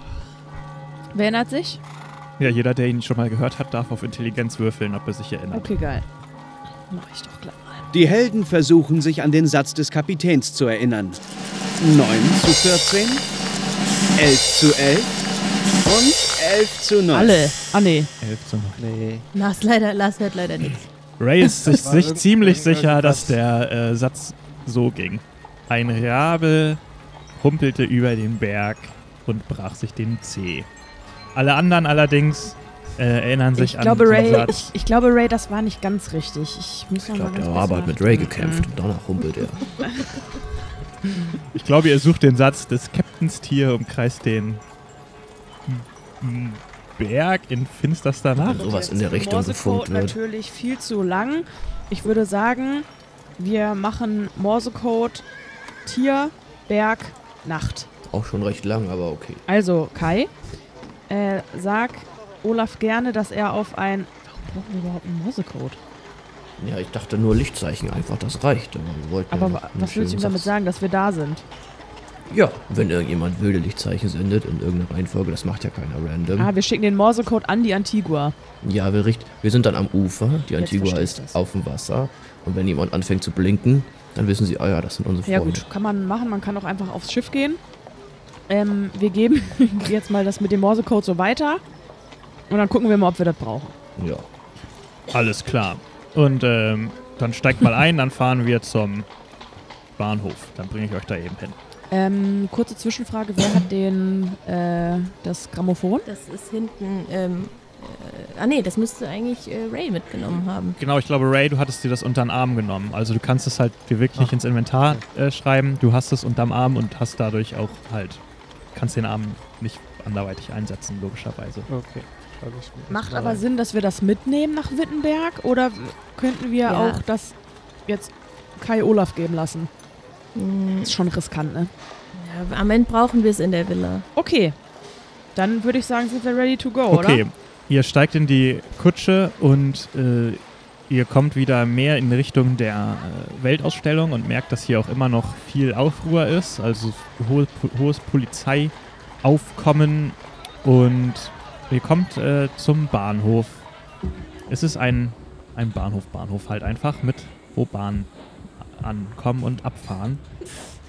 Wer erinnert sich? Ja, jeder, der ihn schon mal gehört hat, darf auf Intelligenz würfeln, ob er sich erinnert. Okay, geil. Mach ich doch gleich mal. Die Helden versuchen sich an den Satz des Kapitäns zu erinnern. 9 zu 14, 11 zu 11 und 11 zu 9. Alle. Ah, nee. 11 zu 9. Nee. Lars, leider, Lars hört leider nichts. Ray ist sich, sich ziemlich sicher, dass der äh, Satz so ging. Ein Rabe humpelte über den Berg und brach sich den Zeh. Alle anderen allerdings äh, erinnern sich Ich an glaube, den Ray, Satz. ich, ich glaube, Ray, das war nicht ganz richtig. Ich muss Ich glaube, der Rabe hat mit. Ray gekämpft und danach humpelt er. Ich glaube, ihr sucht den Satz des Captains Tier umkreist den Berg in finsterster Nacht. Sowas in der Richtung Morsecode gefunkt wird. natürlich viel zu lang. Ich würde sagen, wir machen Morsecode Tier, Berg, Nacht. Auch schon recht lang, aber okay. Also, Kai, äh, sag Olaf gerne, dass er auf ein. Warum brauchen wir überhaupt einen Morsecode? Ja, ich dachte nur Lichtzeichen einfach, das reicht. Aber, wir wollten ja Aber was willst du ihm damit sagen, dass wir da sind? Ja, wenn irgendjemand wilde Lichtzeichen sendet in irgendeiner Reihenfolge, das macht ja keiner random. Ah, wir schicken den Morsecode an die Antigua. Ja, wir, richt, wir sind dann am Ufer, die Antigua ist das. auf dem Wasser. Und wenn jemand anfängt zu blinken, dann wissen sie, ah ja, das sind unsere Ja Freunde. gut, kann man machen. Man kann auch einfach aufs Schiff gehen. Ähm, wir geben jetzt mal das mit dem Morsecode so weiter. Und dann gucken wir mal, ob wir das brauchen. Ja. Alles klar. Und ähm, dann steigt mal ein, dann fahren wir zum Bahnhof. Dann bringe ich euch da eben hin. Ähm, kurze Zwischenfrage, wer hat den, äh, das Grammophon? Das ist hinten, ähm, äh, ah nee, das müsste eigentlich äh, Ray mitgenommen haben. Genau, ich glaube, Ray, du hattest dir das unterm Arm genommen. Also du kannst es halt dir wirklich Ach, ins Inventar äh, schreiben. Du hast es unterm Arm und hast dadurch auch halt, kannst den Arm nicht anderweitig einsetzen, logischerweise. Okay. Macht aber rein. Sinn, dass wir das mitnehmen nach Wittenberg? Oder könnten wir Ja. auch das jetzt Kai Olaf geben lassen? Ist schon riskant, ne? Ja, am Ende brauchen wir es in der Villa. Okay. Dann würde ich sagen, sind wir ready to go, Okay, oder? ihr steigt in die Kutsche und äh, ihr kommt wieder mehr in Richtung der äh, Weltausstellung und merkt, dass hier auch immer noch viel Aufruhr ist, also hohe, hohes Polizeiaufkommen und ihr kommt äh, zum Bahnhof. Es ist ein, ein Bahnhof, Bahnhof halt einfach mit wo Bahnen ankommen und abfahren.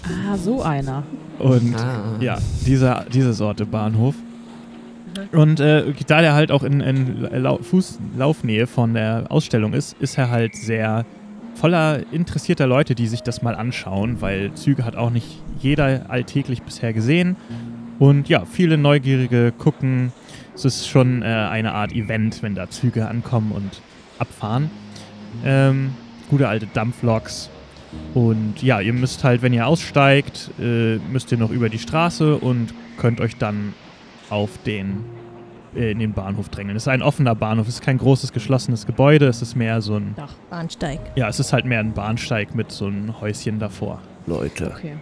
Ah, so einer. Und Ah. ja, dieser, diese Sorte Bahnhof. Und äh, da der halt auch in, in Lau Fußlaufnähe von der Ausstellung ist, ist er halt sehr voller interessierter Leute, die sich das mal anschauen, weil Züge hat auch nicht jeder alltäglich bisher gesehen. Und ja, viele Neugierige gucken. Es ist schon äh, eine Art Event, wenn da Züge ankommen und abfahren. Ähm, gute alte Dampfloks. Und ja, ihr müsst halt, wenn ihr aussteigt, äh, müsst ihr noch über die Straße und könnt euch dann auf den äh, in den Bahnhof drängeln. Es ist ein offener Bahnhof, es ist kein großes geschlossenes Gebäude, es ist mehr so ein Bahnsteig. ja, es ist halt mehr ein Bahnsteig mit so einem Häuschen davor. Leute, Okay.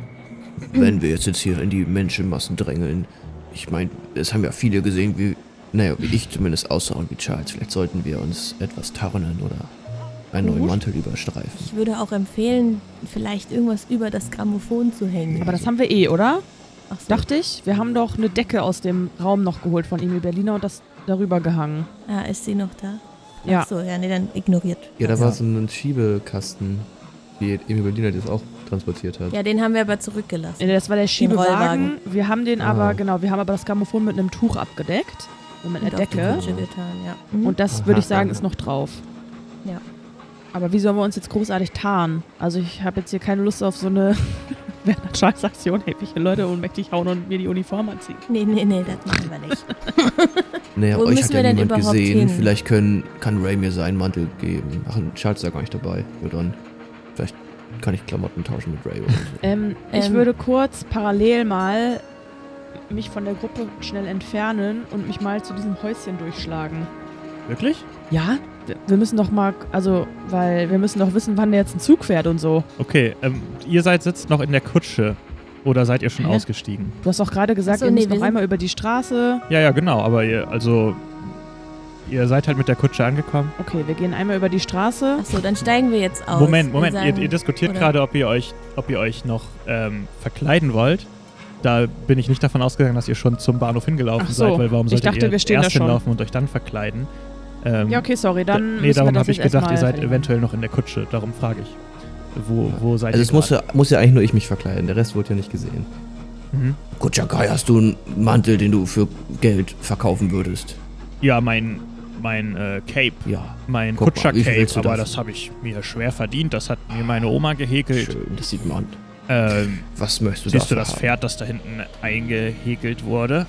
wenn wir jetzt, jetzt hier in die Menschenmassen drängeln, ich meine, es haben ja viele gesehen, wie, naja, wie ich zumindest aussah und wie Charles. Vielleicht sollten wir uns etwas tarnen oder einen neuen. Mantel überstreifen. Ich würde auch empfehlen, vielleicht irgendwas über das Grammophon zu hängen. Aber das haben wir eh, oder? Ach so. Dachte ich. Wir haben doch eine Decke aus dem Raum noch geholt von Emil Berliner und das darüber gehangen. Ah, ist sie noch da? Ja. Ach so, ja, nee, dann ignoriert. Ja, da war so ein Schiebekasten, wie Emil Berliner das auch transportiert hat. Ja, den haben wir aber zurückgelassen. Nee, Das war der Schiebewagen. Wir haben den Ah. aber, genau, wir haben aber das Grammophon mit einem Tuch abgedeckt. Und mit einer Decke. Getan, ja. Mhm. Und das würde ich sagen, ja. ist noch drauf. Ja. Aber wie sollen wir uns jetzt großartig tarnen? Also ich habe jetzt hier keine Lust auf so eine Werner Charles Aktion, hey, welche Leute ohnmächtig hauen und mir die Uniform anziehen. nee, nee, nee, das machen wir nicht. Naja, Wo euch müssen hat wir ja denn niemand überhaupt gesehen. hin? Vielleicht können, kann Ray mir seinen Mantel geben. Ach, Charles ist ja gar nicht dabei. Ja, dann. Vielleicht kann ich Klamotten tauschen mit Ray oder so. Ähm, ich Ähm. würde kurz parallel mal mich von der Gruppe schnell entfernen und mich mal zu diesem Häuschen durchschlagen. Wirklich? Ja, wir- müssen doch mal, also, weil wir müssen doch wissen, wann der jetzt ein Zug fährt und so. Okay, ähm, ihr seid sitzt noch in der Kutsche. Oder seid ihr schon Hä? ausgestiegen? Du hast doch gerade gesagt, so, ihr nee, müsst noch einmal über die Straße. Ja, ja, genau, aber ihr, also, ihr seid halt mit der Kutsche angekommen. Okay, wir gehen einmal über die Straße. Achso, dann steigen wir jetzt aus. Moment, Moment, ihr, sagen- ihr diskutiert oder- gerade, ob ihr euch, ob ihr euch noch ähm, verkleiden wollt. Da bin ich nicht davon ausgegangen, dass ihr schon zum Bahnhof hingelaufen so, seid, weil warum ich solltet dachte, ihr wir stehen da erst schon. hinlaufen und euch dann verkleiden? Ähm, Ja, okay, sorry, dann da, nee, darum habe ich gedacht, ihr seid eventuell noch in der Kutsche. Darum frage ich. Wo, wo seid Also ihr es muss ja, muss ja eigentlich nur ich mich verkleiden. Der Rest wurde ja nicht gesehen. Mhm. Kutschakai, hast du einen Mantel, den du für Geld verkaufen würdest? Ja, mein, mein äh, Cape. Ja. Mein Kutscher-Cape, aber das habe ich mir schwer verdient. Das hat mir meine Oma gehäkelt. Schön, das sieht man. Ähm, Was möchtest du siehst du das haben? Pferd, das da hinten eingehäkelt wurde?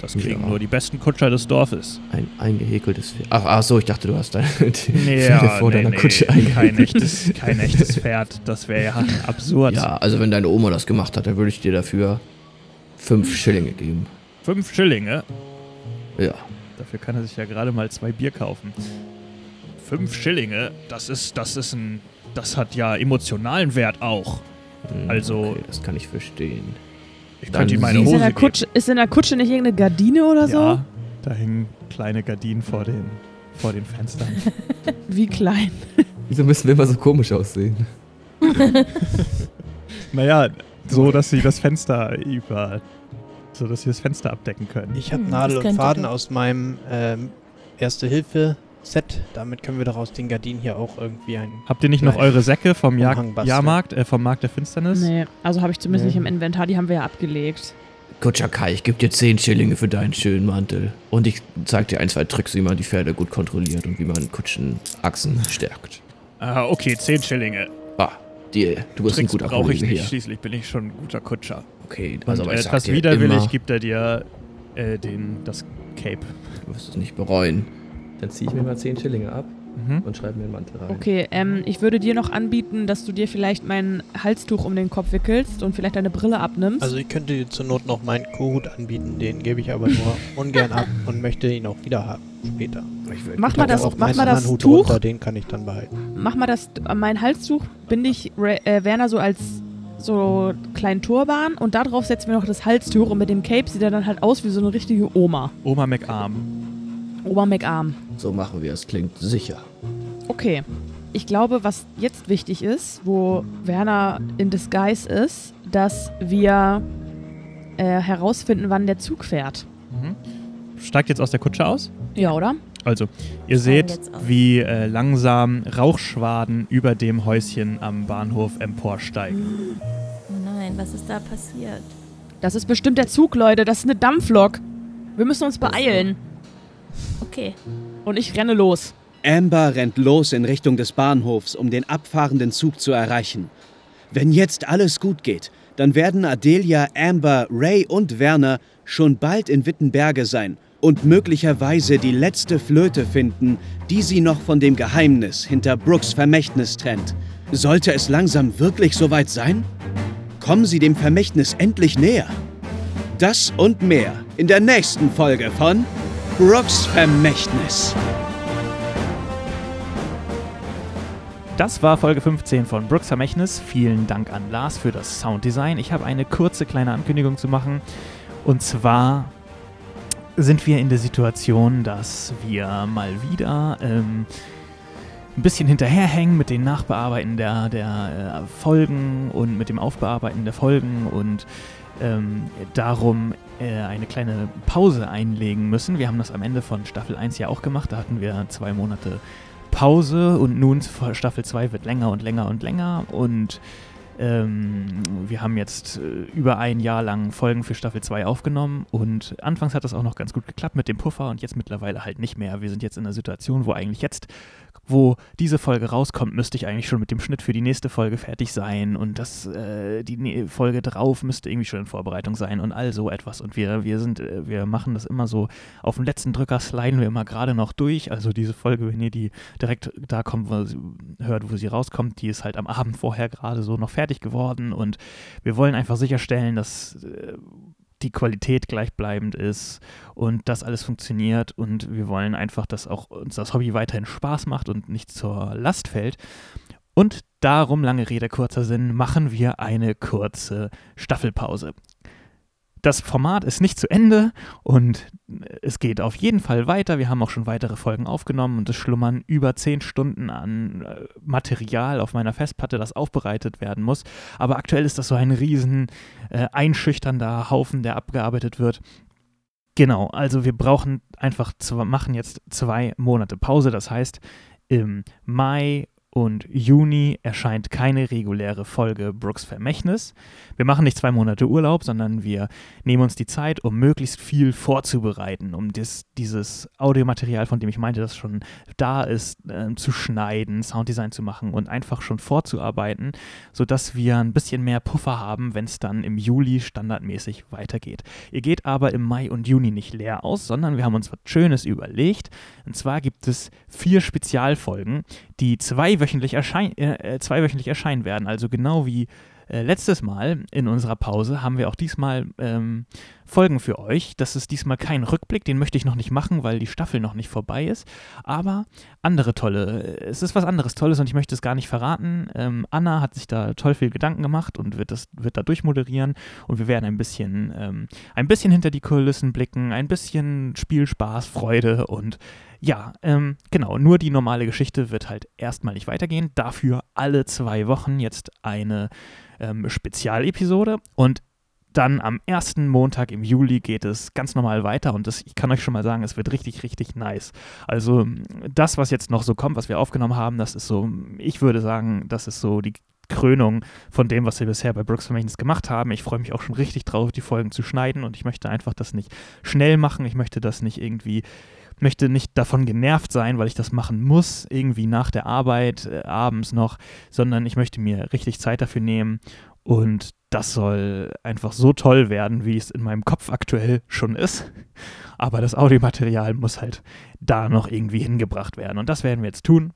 Das kriegen Ja. nur die besten Kutscher des Dorfes. Ein eingehäkeltes Pferd. Ach, ach so, ich dachte, du hast deine Nee, ja, vor nee, deiner nee, Kutsche kein echtes, kein echtes Pferd. Das wäre ja absurd. Ja, also wenn deine Oma das gemacht hat, dann würde ich dir dafür fünf Schillinge geben. Fünf Schillinge. Ja. Dafür kann er sich ja gerade mal zwei Bier kaufen. Fünf Schillinge, das ist, das ist ein, das hat ja emotionalen Wert auch. Hm, Also- Okay, das kann ich verstehen. Ich könnte ihm meine sieh- Ist in, Hose der Kutsche, ist in der Kutsche nicht irgendeine Gardine oder so? Ja, da hängen kleine Gardinen vor den, vor den Fenstern. Wie klein. Wieso müssen wir immer so komisch aussehen? naja, so, dass sie das Fenster über, so, dass sie das Fenster abdecken können. Ich habe Hm, Nadel und Faden aus meinem ähm, Erste-Hilfe-Set. Damit können wir daraus den Gardinen hier auch irgendwie ein. Habt ihr nicht noch eure Säcke vom. Jahrmarkt, äh, vom Markt der Finsternis? Nee, also habe ich zumindest Nee. nicht im Inventar, die haben wir ja abgelegt. Kutschakai, ich gebe dir zehn Schillinge für deinen schönen Mantel. Und ich zeig dir ein, zwei Tricks, wie man die Pferde gut kontrolliert und wie man Kutschenachsen stärkt. Ah, okay, zehn Schillinge. Ah, die, du bist ein Tricks guter brauche ich nicht, hier. schließlich bin ich schon ein guter Kutscher. Okay, Und also aber äh, etwas widerwillig gibt er dir äh, den, das Cape. du wirst es nicht bereuen. Dann ziehe ich mir mal zehn Schillinge ab Mhm. und schreibe mir einen Mantel rein. Okay, ähm, ich würde dir noch anbieten, dass du dir vielleicht mein Halstuch um den Kopf wickelst und vielleicht deine Brille abnimmst. Also ich könnte dir zur Not noch meinen Kohut anbieten, den gebe ich aber nur ungern ab und möchte ihn auch wieder haben später. Ich will- Mach mal das- mach mal das Hut Tuch. runter, den kann ich dann behalten. Mach mal das, äh, mein Halstuch binde ich Ra äh, Werner so als so kleinen Turban und darauf setzen wir noch das Halstuch und mit dem Cape sieht er dann halt aus wie so eine richtige Oma. Oma McArm. Oma McArm. So machen wir es, klingt sicher. Okay. Ich glaube, was jetzt wichtig ist, wo Werner in Disguise ist, dass wir äh, herausfinden, wann der Zug fährt. Mhm. Steigt jetzt aus der Kutsche aus? Ja, oder? Also, ihr seht, wie äh, langsam Rauchschwaden über dem Häuschen am Bahnhof emporsteigen. Oh nein, was ist da passiert? Das ist bestimmt der Zug, Leute. Das ist eine Dampflok. Wir müssen uns beeilen. Okay. Und ich renne los. Amber rennt los in Richtung des Bahnhofs, um den abfahrenden Zug zu erreichen. Wenn jetzt alles gut geht, dann werden Adelia, Amber, Ray und Werner schon bald in Wittenberge sein und möglicherweise die letzte Flöte finden, die sie noch von dem Geheimnis hinter Brooks Vermächtnis trennt. Sollte es langsam wirklich soweit sein? Kommen sie dem Vermächtnis endlich näher? Das und mehr in der nächsten Folge von Brooks Vermächtnis. Das war Folge 15 von Brooks Vermächtnis. Vielen Dank an Lars für das Sounddesign. Ich habe eine kurze kleine Ankündigung zu machen. Und zwar sind wir in der Situation, dass wir mal wieder ähm, ein bisschen hinterherhängen mit den Nachbearbeiten der, der äh, Folgen und mit dem Aufbearbeiten der Folgen und ähm, darum eine kleine Pause einlegen müssen. Wir haben das am Ende von Staffel 1 ja auch gemacht. Da hatten wir zwei Monate Pause und nun Staffel 2 wird länger und länger und länger und ähm, wir haben jetzt äh, über ein Jahr lang Folgen für Staffel 2 aufgenommen und anfangs hat das auch noch ganz gut geklappt mit dem Puffer und jetzt mittlerweile halt nicht mehr. Wir sind jetzt in einer Situation, wo eigentlich jetzt, wo diese Folge rauskommt, müsste ich eigentlich schon mit dem Schnitt für die nächste Folge fertig sein und das, äh, die Folge drauf müsste irgendwie schon in Vorbereitung sein und all so etwas. Und wir, wir sind, äh, wir machen das immer so, auf den letzten Drücker sliden wir immer gerade noch durch. Also diese Folge, wenn ihr die direkt da kommt, wo sie, hört, wo sie rauskommt, die ist halt am Abend vorher gerade so noch fertig geworden und wir wollen einfach sicherstellen, dass äh, die Qualität gleichbleibend ist und das alles funktioniert und wir wollen einfach, dass auch uns das Hobby weiterhin Spaß macht und nicht zur Last fällt. Und darum, lange Rede, kurzer Sinn, machen wir eine kurze Staffelpause. Das Format ist nicht zu Ende und es geht auf jeden Fall weiter. Wir haben auch schon weitere Folgen aufgenommen und es schlummern über zehn Stunden an äh, Material auf meiner Festplatte, das aufbereitet werden muss. Aber aktuell ist das so ein riesen äh, einschüchternder Haufen, der abgearbeitet wird. Genau, also wir brauchen einfach, zwei, machen jetzt zwei Monate Pause. Das heißt, im Mai und Juni erscheint keine reguläre Folge Brooks Vermächtnis. Wir machen nicht zwei Monate Urlaub, sondern wir nehmen uns die Zeit, um möglichst viel vorzubereiten, um das, dieses Audiomaterial, von dem ich meinte, das schon da ist, äh, zu schneiden, Sounddesign zu machen und einfach schon vorzuarbeiten, sodass wir ein bisschen mehr Puffer haben, wenn es dann im Juli standardmäßig weitergeht. Ihr geht aber im Mai und Juni nicht leer aus, sondern wir haben uns was Schönes überlegt. Und zwar gibt es vier Spezialfolgen, die zweiwöchentlich, erschein äh, zweiwöchentlich erscheinen werden. Also genau wie äh, letztes Mal in unserer Pause haben wir auch diesmal ähm, Folgen für euch. Das ist diesmal kein Rückblick, den möchte ich noch nicht machen, weil die Staffel noch nicht vorbei ist. Aber andere tolle, es ist was anderes Tolles und ich möchte es gar nicht verraten. Ähm, Anna hat sich da toll viel Gedanken gemacht und wird das wird da durchmoderieren und wir werden ein bisschen ähm, ein bisschen hinter die Kulissen blicken, ein bisschen Spielspaß, Freude und ja, ähm, genau, nur die normale Geschichte wird halt erstmal nicht weitergehen. Dafür alle zwei Wochen jetzt eine ähm, Spezialepisode und dann am ersten Montag im Juli geht es ganz normal weiter und das, ich kann euch schon mal sagen, es wird richtig, richtig nice. Also das, was jetzt noch so kommt, was wir aufgenommen haben, das ist so, ich würde sagen, das ist so die Krönung von dem, was wir bisher bei Brooks Vermächtnis gemacht haben. Ich freue mich auch schon richtig drauf, die Folgen zu schneiden und ich möchte einfach das nicht schnell machen. Ich möchte das nicht irgendwie möchte nicht davon genervt sein, weil ich das machen muss, irgendwie nach der Arbeit, äh, abends noch, sondern ich möchte mir richtig Zeit dafür nehmen und das soll einfach so toll werden, wie es in meinem Kopf aktuell schon ist. Aber das Audiomaterial muss halt da noch irgendwie hingebracht werden. Und das werden wir jetzt tun.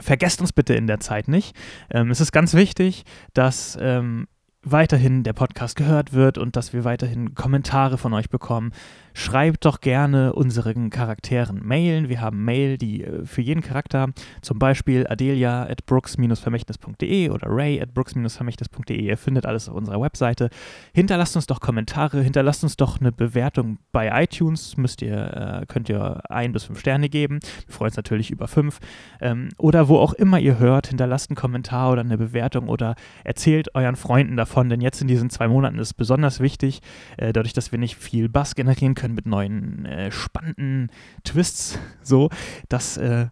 Vergesst uns bitte in der Zeit nicht. Ähm, es ist ganz wichtig, dass ähm, weiterhin der Podcast gehört wird und dass wir weiterhin Kommentare von euch bekommen. Schreibt doch gerne unseren Charakteren Mailen. Wir haben Mail, die äh, für jeden Charakter, zum Beispiel adelia at brooks-vermächtnis.de oder ray at brooks-vermächtnis.de. Ihr findet alles auf unserer Webseite. Hinterlasst uns doch Kommentare, hinterlasst uns doch eine Bewertung bei iTunes. Müsst ihr, äh, könnt ihr ein bis fünf Sterne geben. Wir freuen uns natürlich über fünf. Ähm, oder wo auch immer ihr hört, hinterlasst einen Kommentar oder eine Bewertung oder erzählt euren Freunden davon, denn jetzt in diesen zwei Monaten ist es besonders wichtig, äh, dadurch, dass wir nicht viel Bass generieren können mit neuen äh, spannenden Twists, so, dass äh,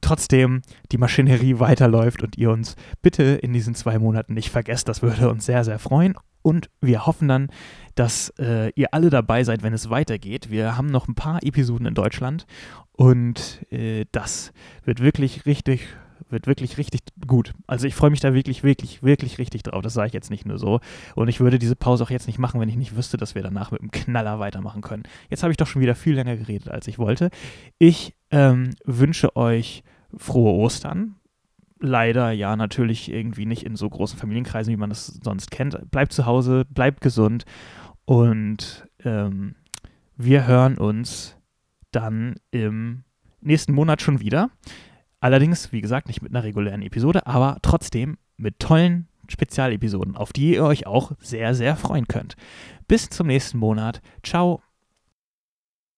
trotzdem die Maschinerie weiterläuft und ihr uns bitte in diesen zwei Monaten nicht vergesst. Das würde uns sehr, sehr freuen. Und wir hoffen dann, dass äh, ihr alle dabei seid, wenn es weitergeht. Wir haben noch ein paar Episoden in Deutschland und äh, das wird wirklich richtig wird wirklich richtig gut. Also ich freue mich da wirklich, wirklich, wirklich richtig drauf. Das sage ich jetzt nicht nur so. Und ich würde diese Pause auch jetzt nicht machen, wenn ich nicht wüsste, dass wir danach mit einem Knaller weitermachen können. Jetzt habe ich doch schon wieder viel länger geredet, als ich wollte. Ich ähm, wünsche euch frohe Ostern. Leider ja natürlich irgendwie nicht in so großen Familienkreisen, wie man das sonst kennt. Bleibt zu Hause, bleibt gesund und ähm, wir hören uns dann im nächsten Monat schon wieder. Allerdings, wie gesagt, nicht mit einer regulären Episode, aber trotzdem mit tollen Spezialepisoden, auf die ihr euch auch sehr, sehr freuen könnt. Bis zum nächsten Monat. Ciao.